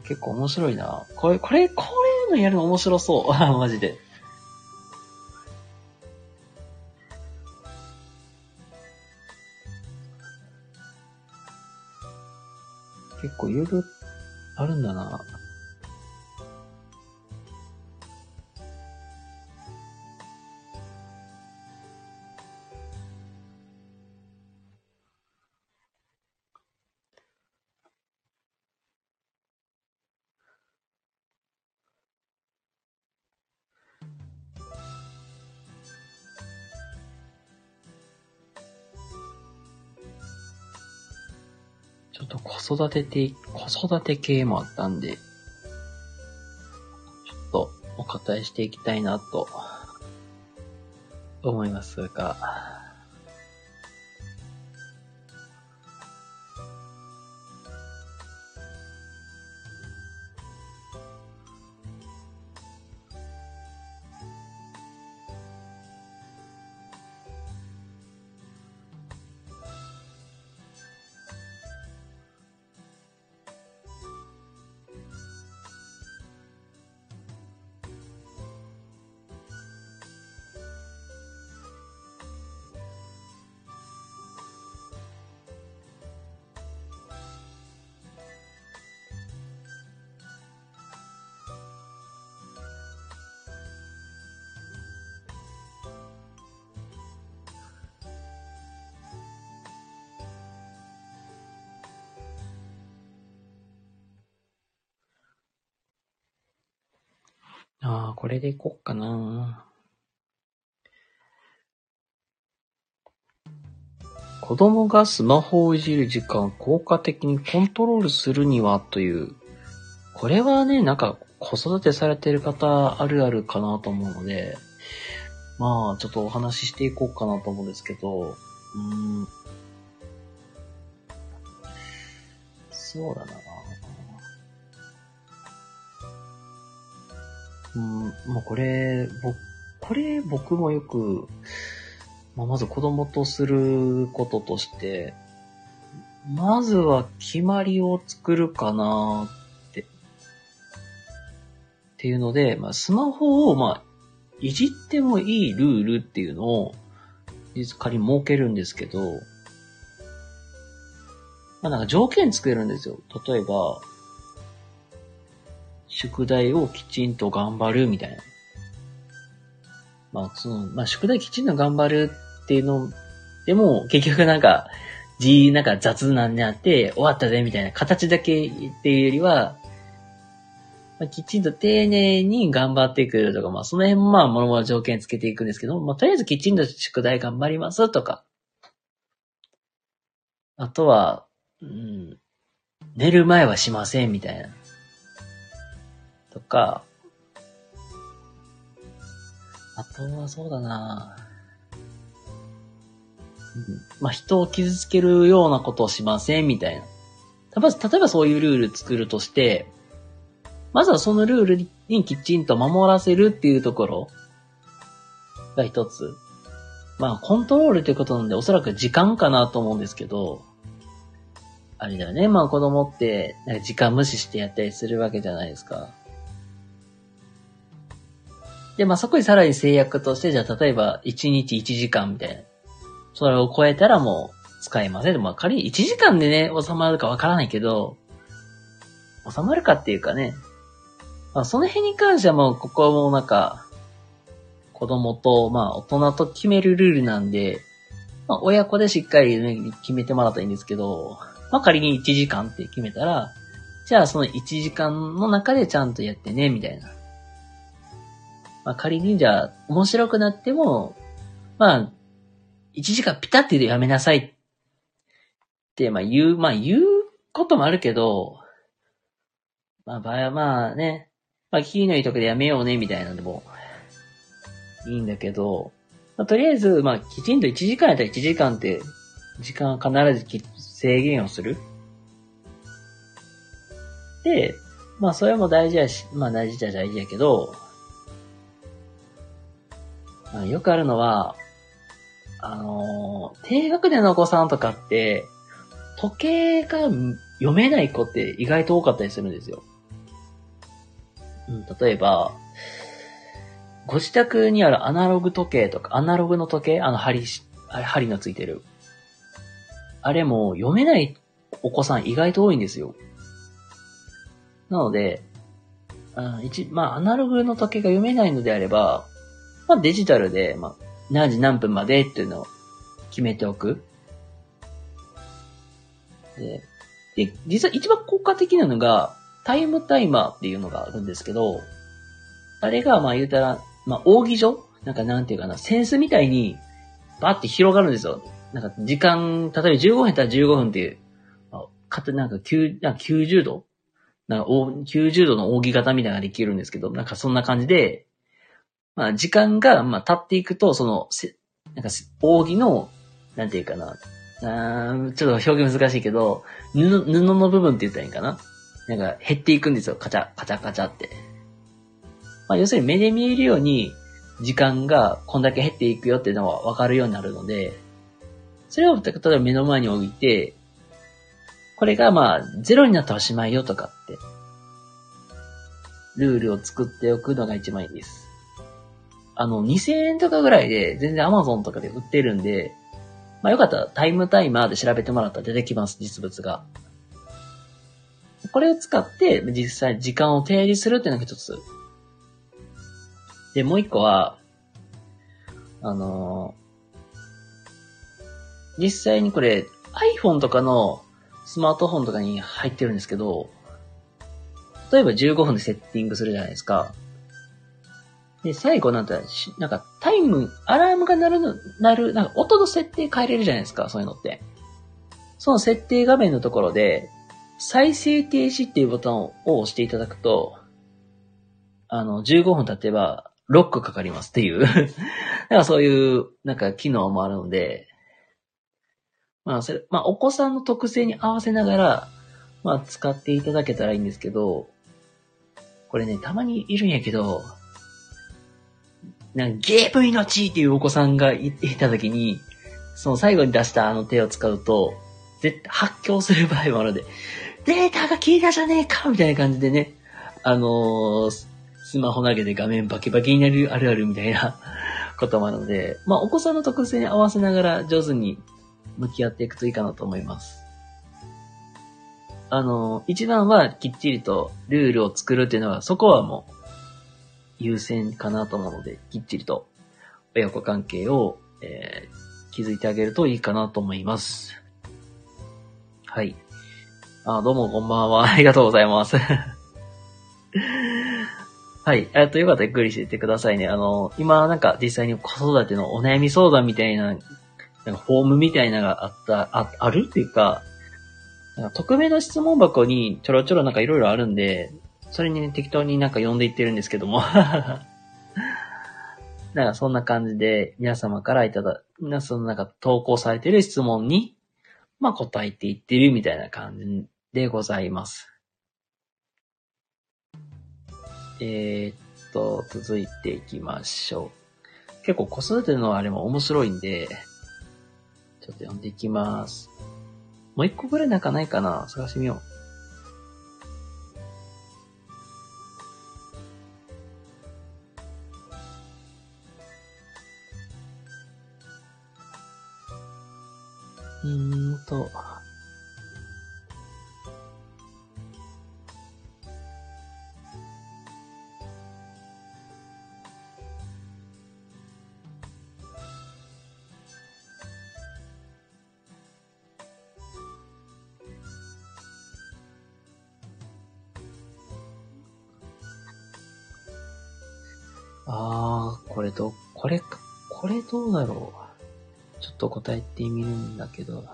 結構面白いな。これ、これ、こういうのやるの面白そう。*laughs* マジで。結構いろいろあるんだな。子育てて、子育て系もあったんで、ちょっとお答えしていきたいなと思いますが、ああ、これでいこっかな。子供がスマホをいじる時間を効果的にコントロールするにはという、これはね、なんか子育てされてる方あるあるかなと思うので、まあ、ちょっとお話ししていこうかなと思うんですけど、うん。そうだな。うん、もうこれ、ぼ、これ僕もよく、まあ、まず子供とすることとして、まずは決まりを作るかなって。っていうので、まあ、スマホを、まあ、いじってもいいルールっていうのを、実仮に設けるんですけど、まあなんか条件作れるんですよ。例えば、宿題をきちんと頑張るみたいな。まあ、その、まあ、宿題きちんと頑張るっていうのでも、結局なんか、字、なんか雑なんになって終わったぜみたいな形だけっていうよりは、まあ、きちんと丁寧に頑張っていくとか、まあその辺もまあもろもろ条件つけていくんですけど、まあとりあえずきちんと宿題頑張りますとか、あとは、うん、寝る前はしませんみたいな。とか、あとはそうだなうん、まあ、人を傷つけるようなことをしませんみたいな。例えばそういうルール作るとして、まずはそのルールにきちんと守らせるっていうところが一つ。まあ、コントロールということなんで、おそらく時間かなと思うんですけど、あれだよね。まあ子供って、時間無視してやったりするわけじゃないですか。で、まあそこにさらに制約として、じゃあ例えば1日1時間みたいな。それを超えたらもう使えません。まあ仮に1時間でね、収まるかわからないけど、収まるかっていうかね。まあその辺に関してはもうここはもうなんか、子供と、まあ大人と決めるルールなんで、まあ親子でしっかり、ね、決めてもらったらいいんですけど、まあ、仮に1時間って決めたら、じゃあその1時間の中でちゃんとやってね、みたいな。まあ、仮にじゃあ面白くなっても、まあ、1時間ピタってやめなさいって、まあ言う、まあ言うこともあるけど、まあ場合はまあね、まあ気のいいとこでやめようね、みたいなのも、いいんだけど、まあ、とりあえず、まあきちんと1時間やったら1時間って、時間は必ず制限をする。で、まあそれも大事やし、まあ大事じゃ大事やけど、まあ、よくあるのは、あのー、低学年のお子さんとかって、時計が読めない子って意外と多かったりするんですよ。うん、例えば、ご自宅にあるアナログ時計とか、アナログの時計あの針、針のついてる。あれも読めないお子さん意外と多いんですよ。なので、あ一まあ、アナログの時計が読めないのであれば、まあ、デジタルで、まあ、何時何分までっていうのを決めておく。で、で実は一番効果的なのが、タイムタイマーっていうのがあるんですけど、あれが、まあ言うたら、まあ、扇状？なんかなんていうかな、センスみたいに、バーって広がるんですよ。なんか時間、例えば15分やったら15分っていう、かてなんか9、なんか90度？なんか90度の扇形みたいなのができるんですけど、なんかそんな感じで、まあ時間が、まあ経っていくと、その、せなんか扇の、なんていうかな、あちょっと表現難しいけど、布、布の部分って言ったらいいんかななんか減っていくんですよ。カチャ、カチャカチャって。まあ要するに目で見えるように、時間がこんだけ減っていくよっていうのはわかるようになるので、それを、例えば目の前に置いて、これがまあ、ゼロになったらおしまいよとかって、ルールを作っておくのが一番いいです。あの、2000円とかぐらいで、全然 Amazon とかで売ってるんで、まあよかったらタイムタイマーで調べてもらったら出てきます、実物が。これを使って実際時間を提示するっていうのが一つ。で、もう一個は、あの実際にこれ iPhone とかのスマートフォンとかに入ってるんですけど、例えば15分でセッティングするじゃないですか。で、最後なんか、なんかタイム、アラームが鳴るの、鳴る、なんか音の設定変えれるじゃないですか、そういうのって。その設定画面のところで、再生停止っていうボタンを押していただくと、あの、15分経てば、ロックかかりますっていう *laughs* だからそういう、なんか機能もあるので、まあ、それ、まあ、お子さんの特性に合わせながら、まあ、使っていただけたらいいんですけど、これね、たまにいるんやけど、なんかゲーム命っていうお子さんがいたときに、その最後に出したあの手を使うと、絶対発狂する場合もあるので、データが消えたじゃねえかみたいな感じでね、あのー、スマホ投げて画面バキバキになるあるあるみたいなこともあるので、まあお子さんの特性に合わせながら上手に向き合っていくといいかなと思います。あの、一番はきっちりとルールを作るっていうのは、そこはもう優先かなと思うので、きっちりと親子関係を、えー、気づいてあげるといいかなと思います。はい。あ、どうもこんばんは。*laughs* ありがとうございます。*laughs* はい。えっと、よかったらゆっくりしていってくださいね。あの、今なんか実際に子育てのお悩み相談みたいな、なんかフォームみたいなのがあった、あ、あるっていうか、なんか匿名の質問箱にちょろちょろなんかいろいろあるんで、それにね、適当になんか読んでいってるんですけども。*laughs* なんかそんな感じで皆様からいただ、皆さんのなんか投稿されてる質問に、まあ答えていってるみたいな感じでございます。えー、っと、続いていきましょう。結構子育てのあれも面白いんで、ちょっと読んでいきます。もう一個ぐらいなんかないかな？探してみよう。ーんと。あー、これど、これか、これどうだろう。と答えてみるんだけど。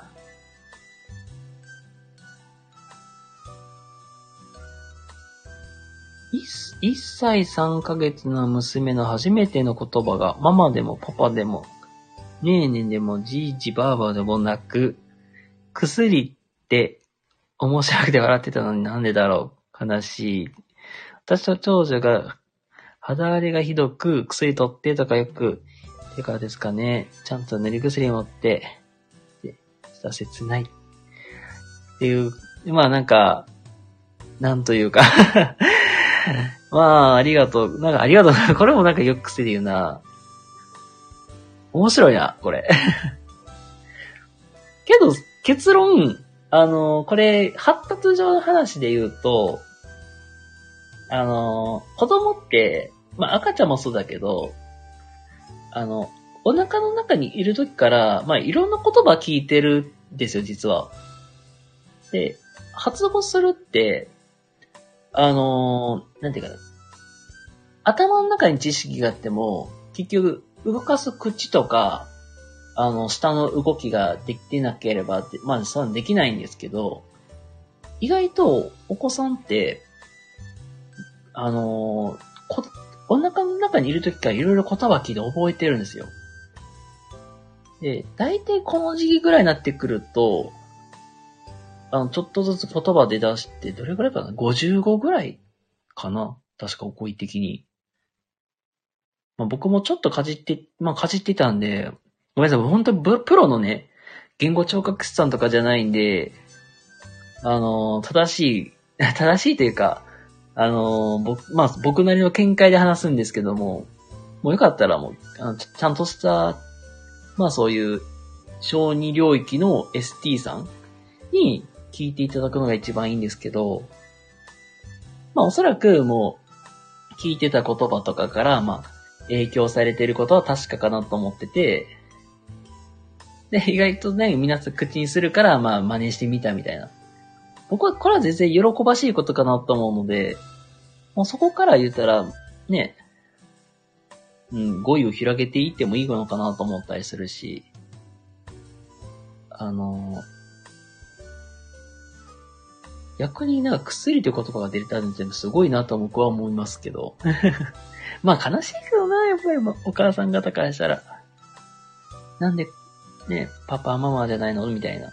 1歳3ヶ月の娘の初めての言葉が、ママでもパパでも、ねえねえでもじいじばあばでもなく、薬って面白くて笑ってたのになんでだろう？悲しい。私と長女が肌荒れがひどく、薬取ってとかよく、てからですかね、ちゃんと塗り薬持って、で、した切ない。っていう、まあなんか、なんというか *laughs* まあ、ありがとう。なんか、ありがとう。*laughs* これもなんかよく癖で言うな。面白いな、これ。*laughs* けど、結論、あの、これ、発達上の話で言うと、あの、子供って、まあ赤ちゃんもそうだけど、あの、お腹の中にいる時から、まあいろんな言葉聞いてるんですよ、実は。で、発語するって、あのーなんていうかな。頭の中に知識があっても、結局、動かす口とか、あの、下の動きができてなければ、まあ、そんできないんですけど、意外と、お子さんって、あのー、お腹の中にいる時からいろいろ言葉聞いて覚えてるんですよ。で、大体この時期ぐらいになってくると、あの、ちょっとずつ言葉で出して、どれぐらいかな ?55 ぐらいかな？確か語彙的に。まあ、僕もちょっとかじって、まあ、かじってたんで、ごめんなさい、本当にプロのね、言語聴覚士さんとかじゃないんで、あの、正しい、*laughs* 正しいというか、あの、僕、まあ、僕なりの見解で話すんですけども、もうよかったらもう、あのちゃんとした、まあそういう、小児領域の ST さんに聞いていただくのが一番いいんですけど、まあおそらくもう、聞いてた言葉とかから、まあ、影響されていることは確かかなと思ってて、で、意外とね、皆さん口にするから、まあ真似してみたみたいな。僕はこれは全然喜ばしいことかなと思うので、もうそこから言ったら、ね、うん、語彙を広げていってもいいのかなと思ったりするし、あの、逆になんか薬という言葉が出たのってすごいなと僕は思いますけど。*laughs* まあ悲しいけどな、やっぱりお母さん方からしたら。なんで、ね、パパ、ママじゃないの？みたいな。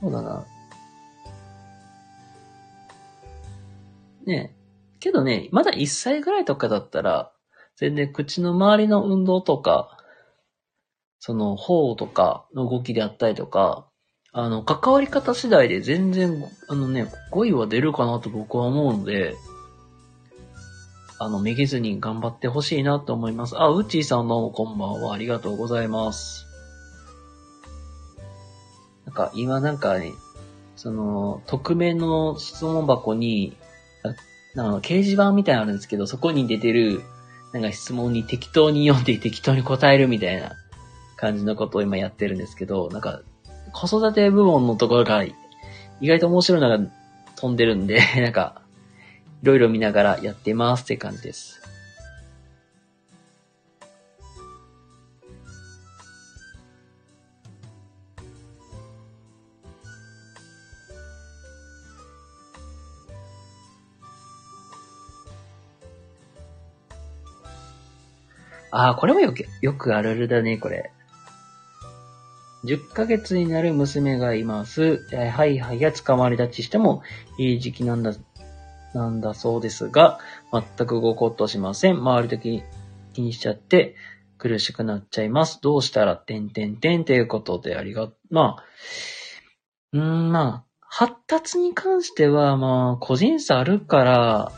そうだな。ねえけどね、まだ1歳ぐらいとかだったら、全然口の周りの運動とか、その、頬とかの動きであったりとか、あの、関わり方次第で全然、あのね、語彙は出るかなと僕は思うので、あの、めげずに頑張ってほしいなと思います。あ、うっちーさんどうもこんばんは。ありがとうございます。なんか、今なんかね、その、匿名の質問箱に、なんか掲示板みたいなのあるんですけど、そこに出てる、なんか質問に適当に読んで適当に答えるみたいな感じのことを今やってるんですけど、なんか、子育て部門のところが意外と面白いのが飛んでるんで、*laughs* なんか、いろいろ見ながらやってますって感じです。ああ、これもよく、よくあるあるだね、これ。10ヶ月になる娘がいます。えはいはいや捕まり立ちしてもいい時期なんだ、なんだそうですが、全く動こうとしません。周り的に気にしちゃって苦しくなっちゃいます。どうしたら、てんてんてんということでありが、まあ、うん、まあ、発達に関しては、まあ、個人差あるから、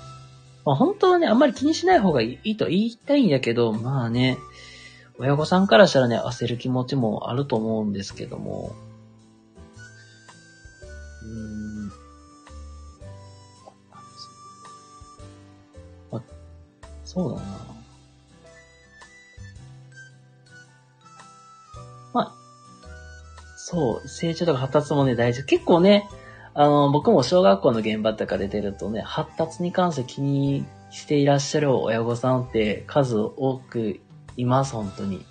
まあ本当はね、あんまり気にしない方がいいと言いたいんだけど、まあね、親御さんからしたらね、焦る気持ちもあると思うんですけども、うーん、まそうだな。まあ、そう、成長とか発達もね、大事。結構ね、あの、僕も小学校の現場とか出てるとね、発達に関して気にしていらっしゃる親御さんって数多くいます、本当に。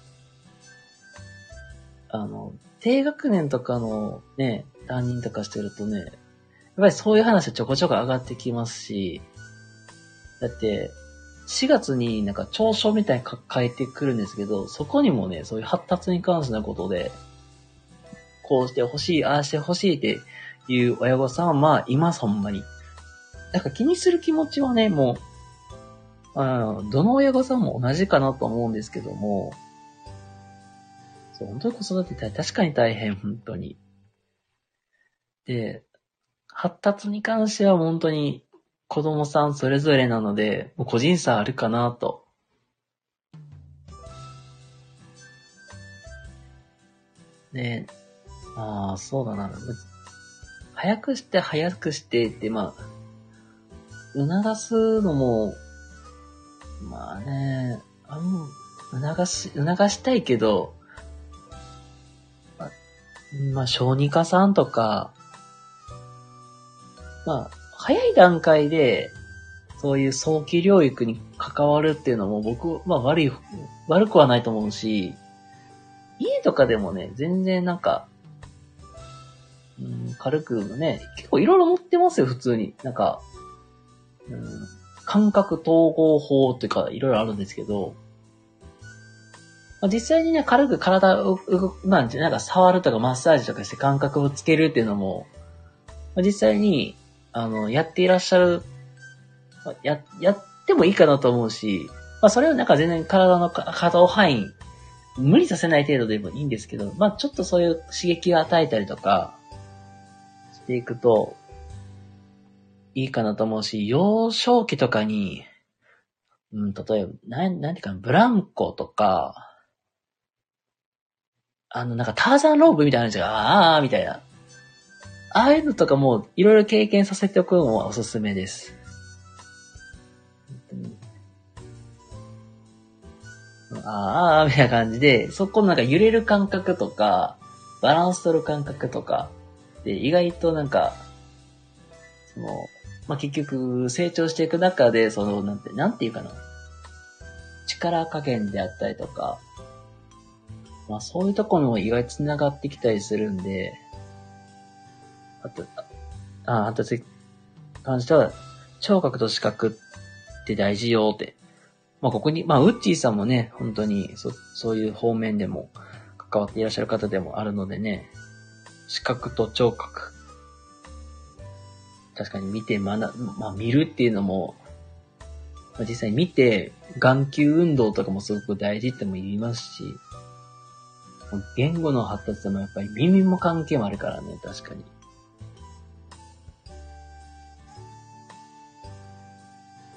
あの、低学年とかのね、担任とかしてるとね、やっぱりそういう話ちょこちょこ上がってきますし、だって、4月になんか長所みたいに書いてくるんですけど、そこにもね、そういう発達に関してのことで、こうしてほしい、ああしてほしいってていう親御さんはまあいます、ほんまに。だから気にする気持ちはね、もう、あどの親御さんも同じかなと思うんですけども、そう、本当に子育て大確かに大変、本当に。で、発達に関しては本当に子供さんそれぞれなので、もう個人差あるかなと。で、ああ、そうだな。早くして早くしてって、まあ、促すのも、まあね、あの、促し、促したいけど、ままあ、小児科さんとか、まあ、早い段階で、そういう早期療育に関わるっていうのも僕、まあ悪い、悪くはないと思うし、家とかでもね、全然なんか、うん、軽くね、結構いろいろ持ってますよ、普通に。なんか、うん、感覚統合法っていうか、いろいろあるんですけど、まあ、実際にね、軽く体を動く、まあ、なんか触るとかマッサージとかして感覚をつけるっていうのも、まあ、実際に、あの、やっていらっしゃる、や、やってもいいかなと思うし、まあ、それをなんか全然体の可動範囲、無理させない程度でもいいんですけど、まあ、ちょっとそういう刺激を与えたりとか、していくと、いいかなと思うし、幼少期とかに、うん、例えば、なん、なんていうか、ブランコとか、あの、なんかターザンロープみたいなやつが、ああ、みたいな。ああいうのとかも、いろいろ経験させておくのもおすすめです。ああ、みたいな感じで、そこのなんか揺れる感覚とか、バランス取る感覚とか、で、意外となんか、その、まあ、結局、成長していく中で、その、なんて、なんていうかな。力加減であったりとか、まあ、そういうところも意外と繋がってきたりするんで、あと、あ、あとに関しては、聴覚と視覚って大事よって。まあ、ここに、まあ、ウッチーさんもね、本当に、そ、そういう方面でも関わっていらっしゃる方でもあるのでね、視覚と聴覚。確かに見て学、まあ見るっていうのも、まあ、実際見て、眼球運動とかもすごく大事っても言いますし、言語の発達でもやっぱり耳も関係もあるからね、確かに。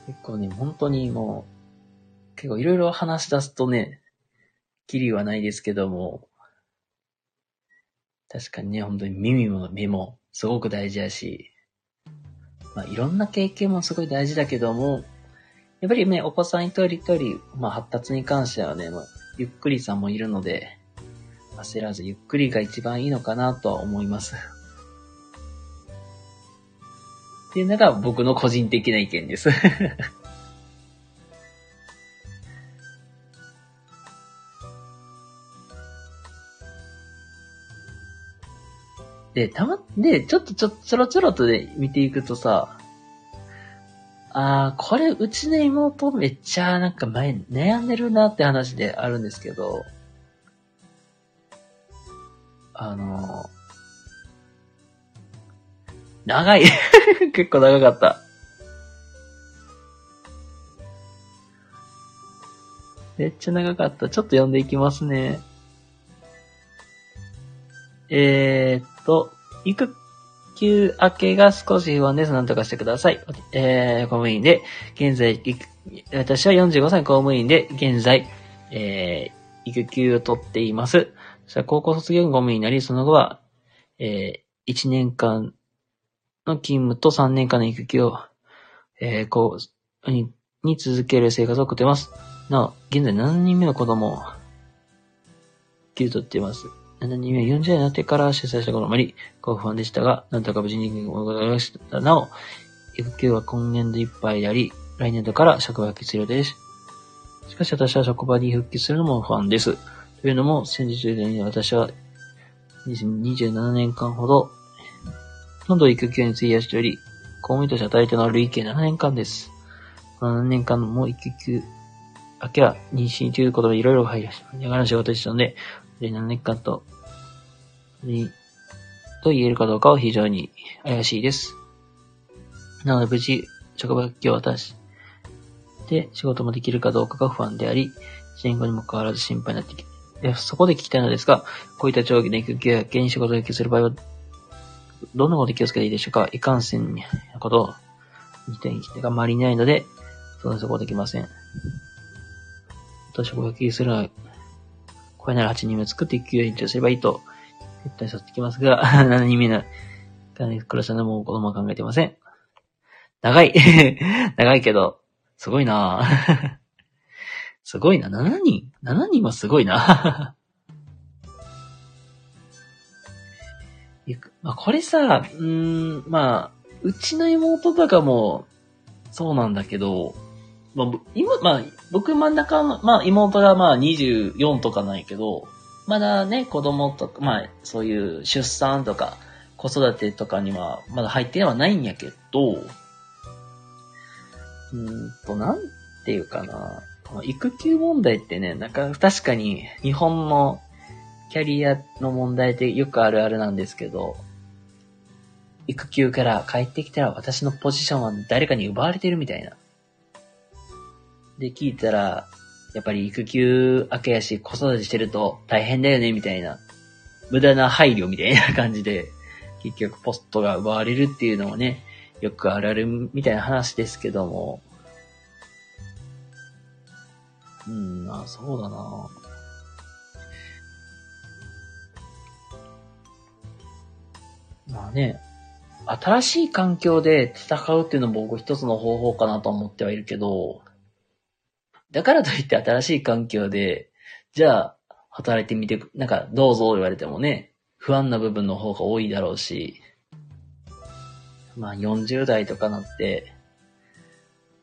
結構ね、本当にもう、結構いろいろ話し出すとね、きりはないですけども、確かにね、本当に耳も目もすごく大事だし、まあいろんな経験もすごい大事だけども、やっぱりね、お子さん一人一人、まあ発達に関してはね、まあ、ゆっくりさんもいるので、焦らずゆっくりが一番いいのかなとは思います。っていうのが僕の個人的な意見ですで、たま、で、ちょっとちょ、ちょろちょろとで見ていくとさ、ああ、これ、うちの妹めっちゃなんか前悩んでるなって話であるんですけど、あの、長い *laughs* 結構長かった。めっちゃ長かった。ちょっと読んでいきますね。えー、っと、育休明けが少し不安です。なんとかしてください。えー、公務員で、現在、私は45歳公務員で、現在、えー、育休を取っています。そした高校卒業後公務員になり、その後は、えー、1年間の勤務と3年間の育休を、えー、こう、に、に続ける生活を送っています。なお、現在7人目の子供を、育休取っています。7人目は40代になってから出産したこともあり、ご不安でしたが、なんとか無事にございました。なお、育休は今年度いっぱいであり、来年度から職場復帰するです。しかし私は職場に復帰するのも不安です。というのも、先日に私は27年間ほど、ほとんど育休に費やしており、公務員として働いたのは累計7年間です。この7年間も育休明けは妊娠ということでいろいろ入りまし。ながら仕事でしたので、7年間とに、と言えるかどうかは非常に怪しいです。なので無事、職場復帰を渡し、で、仕事もできるかどうかが不安であり、支援後にも変わらず心配になってきて、そこで聞きたいのですが、こういった長期の育休や現に仕事を復帰する場合は、どんなことに気をつけていいでしょうか？いかんせんなことを、見てがあまりないので、そのそこできません。と職場復帰するのは、これなら8人目作って育休延長すればいいと絶対させてきますが、7人目の、黒さんのもう子供は考えてません。長い *laughs* 長いけど、すごいな *laughs* すごいな。7人 ?7 人はすごいな *laughs* まあ、これさ、うん、まあ、うちの妹とかも、そうなんだけど、まあ、今、まあ、僕真ん中の、まあ、妹がまあ24とかないけど、まだね、子供とか、まあ、そういう出産とか、子育てとかには、まだ入ってはないんやけど、うんと、なんていうかな。この育休問題ってね、なんか確かに日本のキャリアの問題ってよくあるあるなんですけど、育休から帰ってきたら私のポジションは誰かに奪われてるみたいな。で、聞いたら、やっぱり育休明けやし子育てしてると大変だよね、みたいな。無駄な配慮みたいな感じで、結局ポストが奪われるっていうのもね、よくあるあるみたいな話ですけども。うん、あ、そうだなまあね、新しい環境で戦うっていうのも僕一つの方法かなと思ってはいるけど、だからといって新しい環境で、じゃあ、働いてみて、なんか、どうぞ言われてもね、不安な部分の方が多いだろうし、まあ40代とかなって、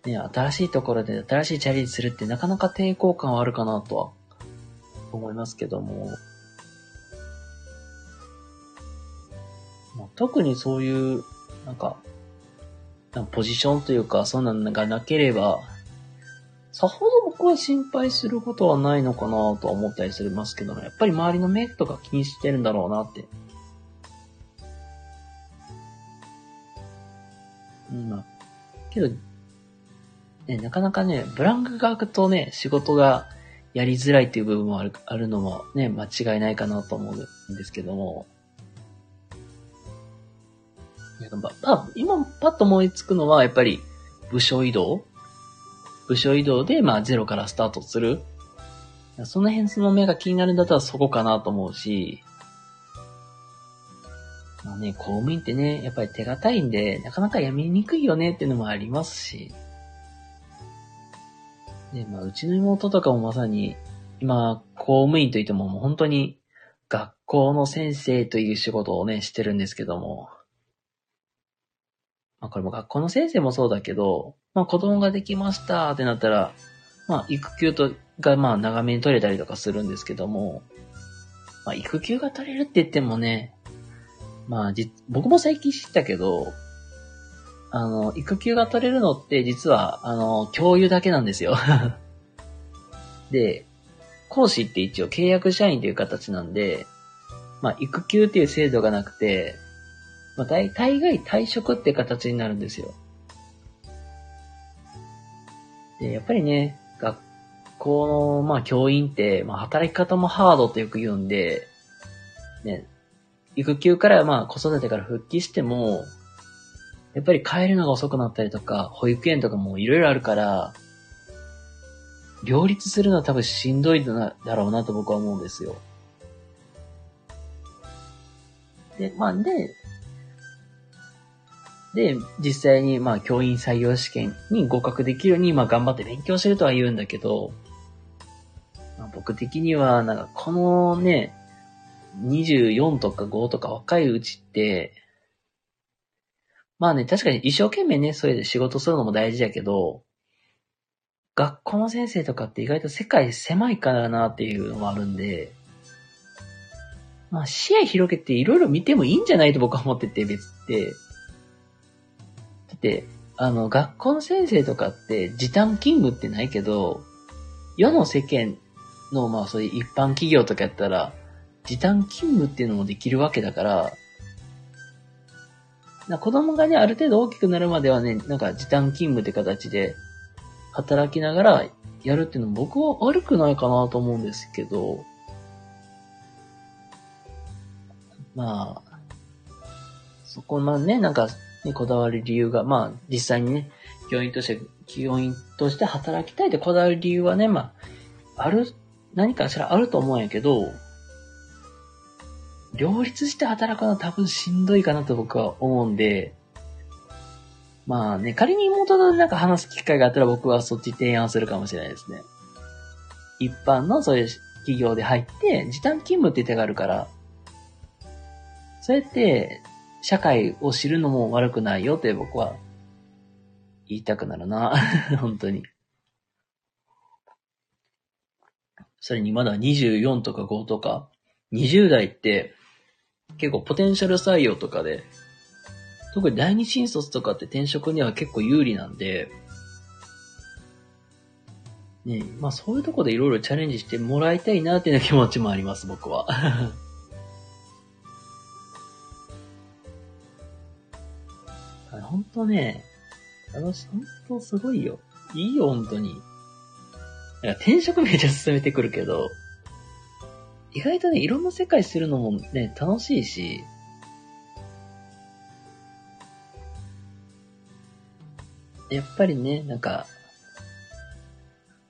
ね、新しいところで新しいチャレンジするってなかなか抵抗感はあるかなとは思いますけども、まあ、特にそういう、なんか、ポジションというか、そんなのがなければ、さほど僕は心配することはないのかなとは思ったりしますけどね。やっぱり周りの目とか気にしてるんだろうなって。うん、まあ、けど、ね、なかなかね、ブランクが空くとね、仕事がやりづらいっていう部分もある、あるのもね、間違いないかなと思うんですけども。まあ、今パッと思いつくのは、やっぱり、部署移動部署移動で、まあ、ゼロからスタートする。その辺その目が気になるんだったらそこかなと思うし、まあね、公務員ってね、やっぱり手堅いんで、なかなか辞めにくいよねっていうのもありますし、で、まあ、うちの妹とかもまさに、今、公務員といってももう本当に学校の先生という仕事をね、してるんですけども、まあこれも学校の先生もそうだけど、まあ子供ができましたってなったら、まあ育休と、がまあ長めに取れたりとかするんですけども、まあ育休が取れるって言ってもね、まあじ、僕も最近知ったけど、あの、育休が取れるのって実は、あの、教諭だけなんですよ。*laughs* で、講師って一応契約社員という形なんで、まあ、育休っていう制度がなくて、まあ、大大概退職って形になるんですよ。で、やっぱりね、学校の、まあ、教員って、まあ、働き方もハードってよく言うんで、ね、育休からまあ、子育てから復帰しても、やっぱり帰るのが遅くなったりとか、保育園とかもいろいろあるから、両立するのは多分しんどいだろうなと僕は思うんですよ。で、まあ、で、で、実際にまあ教員採用試験に合格できるようにまあ頑張って勉強してるとは言うんだけど、まあ、僕的にはなんかこのね、24とか5とか若いうちって、まあね、確かに一生懸命ね、それで仕事するのも大事だけど、学校の先生とかって意外と世界狭いからなっていうのもあるんで、まあ視野広げていろいろ見てもいいんじゃないと僕は思ってて別って。だって、あの、学校の先生とかって時短勤務ってないけど、世の世間のまあそういう一般企業とかやったら、時短勤務っていうのもできるわけだから、な子供がね、ある程度大きくなるまではね、なんか時短勤務って形で働きながらやるっていうのも僕は悪くないかなと思うんですけど、まあ、そこまあね、なんか、ね、こだわる理由が、まあ、実際にね、教員として、教員として働きたいってこだわる理由はね、まあ、ある、何かしらあると思うんやけど、両立して働くのは多分しんどいかなと僕は思うんで、まあね、仮に妹となんか話す機会があったら僕はそっち提案するかもしれないですね。一般のそういう企業で入って、時短勤務って手があるから、そうやって社会を知るのも悪くないよって僕は言いたくなるな。*laughs* 本当に。それにまだ24とか5とか、20代って結構ポテンシャル採用とかで、特に第二新卒とかって転職には結構有利なんで、ねまあそういうとこでいろいろチャレンジしてもらいたいなっていう気持ちもあります、僕は。*laughs* ほんとね、楽し、ほんとすごいよ。いいよ、ほんとに。転職めっちゃ進めてくるけど、意外とね、いろんな世界するのもね、楽しいし、やっぱりね、なんか、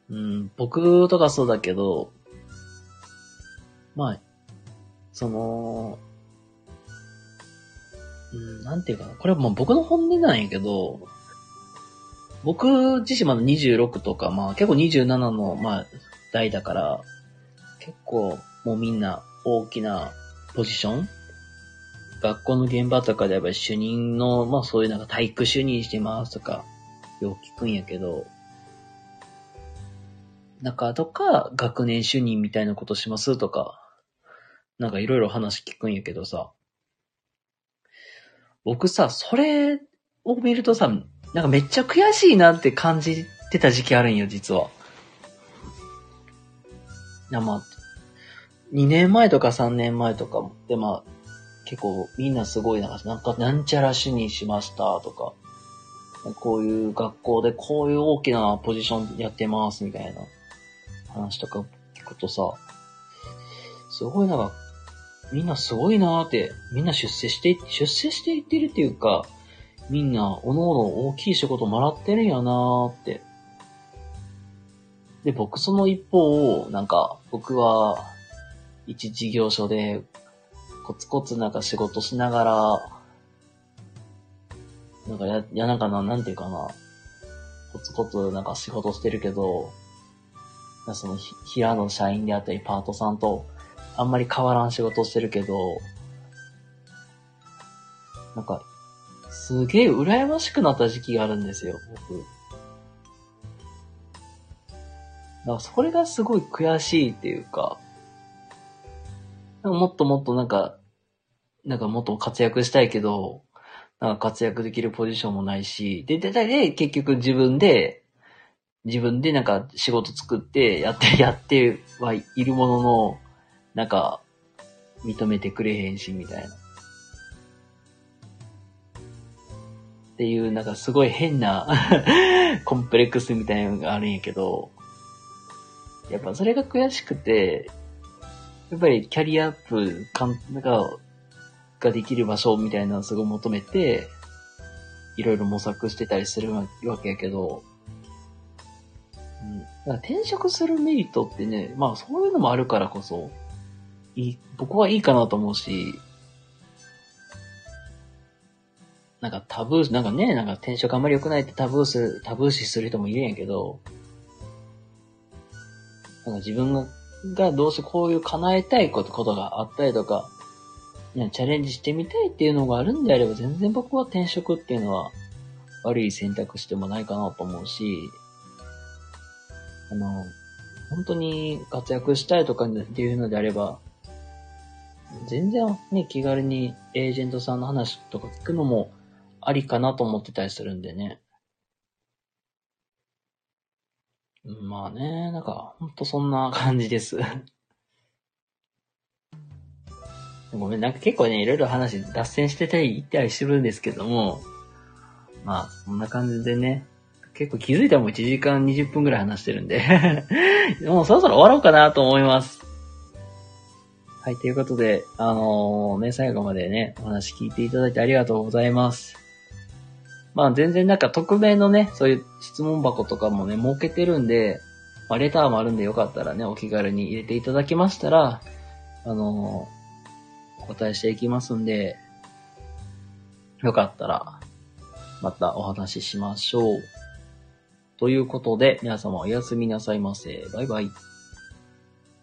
うん、僕とかそうだけど、まあ、その、うん、なんていうかな。これはもう僕の本音なんやけど、僕自身まだ26とか、まあ結構27の、まあ、代だから、結構もうみんな大きなポジション学校の現場とかでやっぱり主任の、まあそういうなんか体育主任してますとか、よく聞くんやけど、なんかとか、学年主任みたいなことしますとか、なんかいろいろ話聞くんやけどさ、僕さ、それを見るとさ、なんかめっちゃ悔しいなって感じてた時期あるんよ、実は。いや、ま、2年前とか3年前とかで、まあ、結構みんなすごいなんか、なんかなんちゃら主にしましたとか、こういう学校でこういう大きなポジションやってますみたいな話とか聞くとさ、すごいなんか、みんなすごいなーって、みんな出世して、出世していってるっていうか、みんな、おのおの大きい仕事もらってるんやなーって。で、僕その一方を、なんか、僕は、一事業所で、コツコツなんか仕事しながら、なんかや、やなんかな、なんていうかな、コツコツなんか仕事してるけど、そのひ平の社員であったりパートさんとあんまり変わらん仕事してるけど、なんか、すげえ羨ましくなった時期があるんですよ、僕。だからそれがすごい悔しいっていうか、なんかもっともっとなんか、なんかもっと活躍したいけど、なんか活躍できるポジションもないし、で、で、で、結局自分で、自分でなんか仕事作ってやって、やってはいるものの、なんか、認めてくれへんし、みたいな。っていう、なんかすごい変な *laughs* コンプレックスみたいなのがあるんやけど、やっぱそれが悔しくて、やっぱりキャリアアップかんが、ができる場所みたいなのをすごい求めて、いろいろ模索してたりするわけやけど、うん、だから転職するメリットってね、まあそういうのもあるからこそ、いい、僕はいいかなと思うし、なんかタブー、なんかね、なんか転職あんまり良くないってタブーす、タブー視する人もいるんやけど、なんか自分ががどうせこういう叶えたいことことがあったりとか、ね、チャレンジしてみたいっていうのがあるんであれば、全然僕は転職っていうのは悪い選択肢でもないかなと思うし、あの、本当に活躍したいとかっていうのであれば、全然ね、気軽にエージェントさんの話とか聞くのもありかなと思ってたりするんでね。まあね、なんか、ほんとそんな感じです。*laughs* ごめん、なんか結構ね、いろいろ話脱線してたり言ったりしてるんですけども、まあ、そんな感じでね、結構気づいたらもう1時間20分くらい話してるんで *laughs* もうそろそろ終わろうかなと思います。はい、ということで、あのー、ね、最後までね、お話聞いていただいてありがとうございます。まあ全然なんか匿名のね、そういう質問箱とかもね、設けてるんで、まあレターもあるんでよかったらね、お気軽に入れていただけましたら、あのー、お答えしていきますんで、よかったら、またお話ししましょう。ということで、皆様おやすみなさいませ。バイバイ。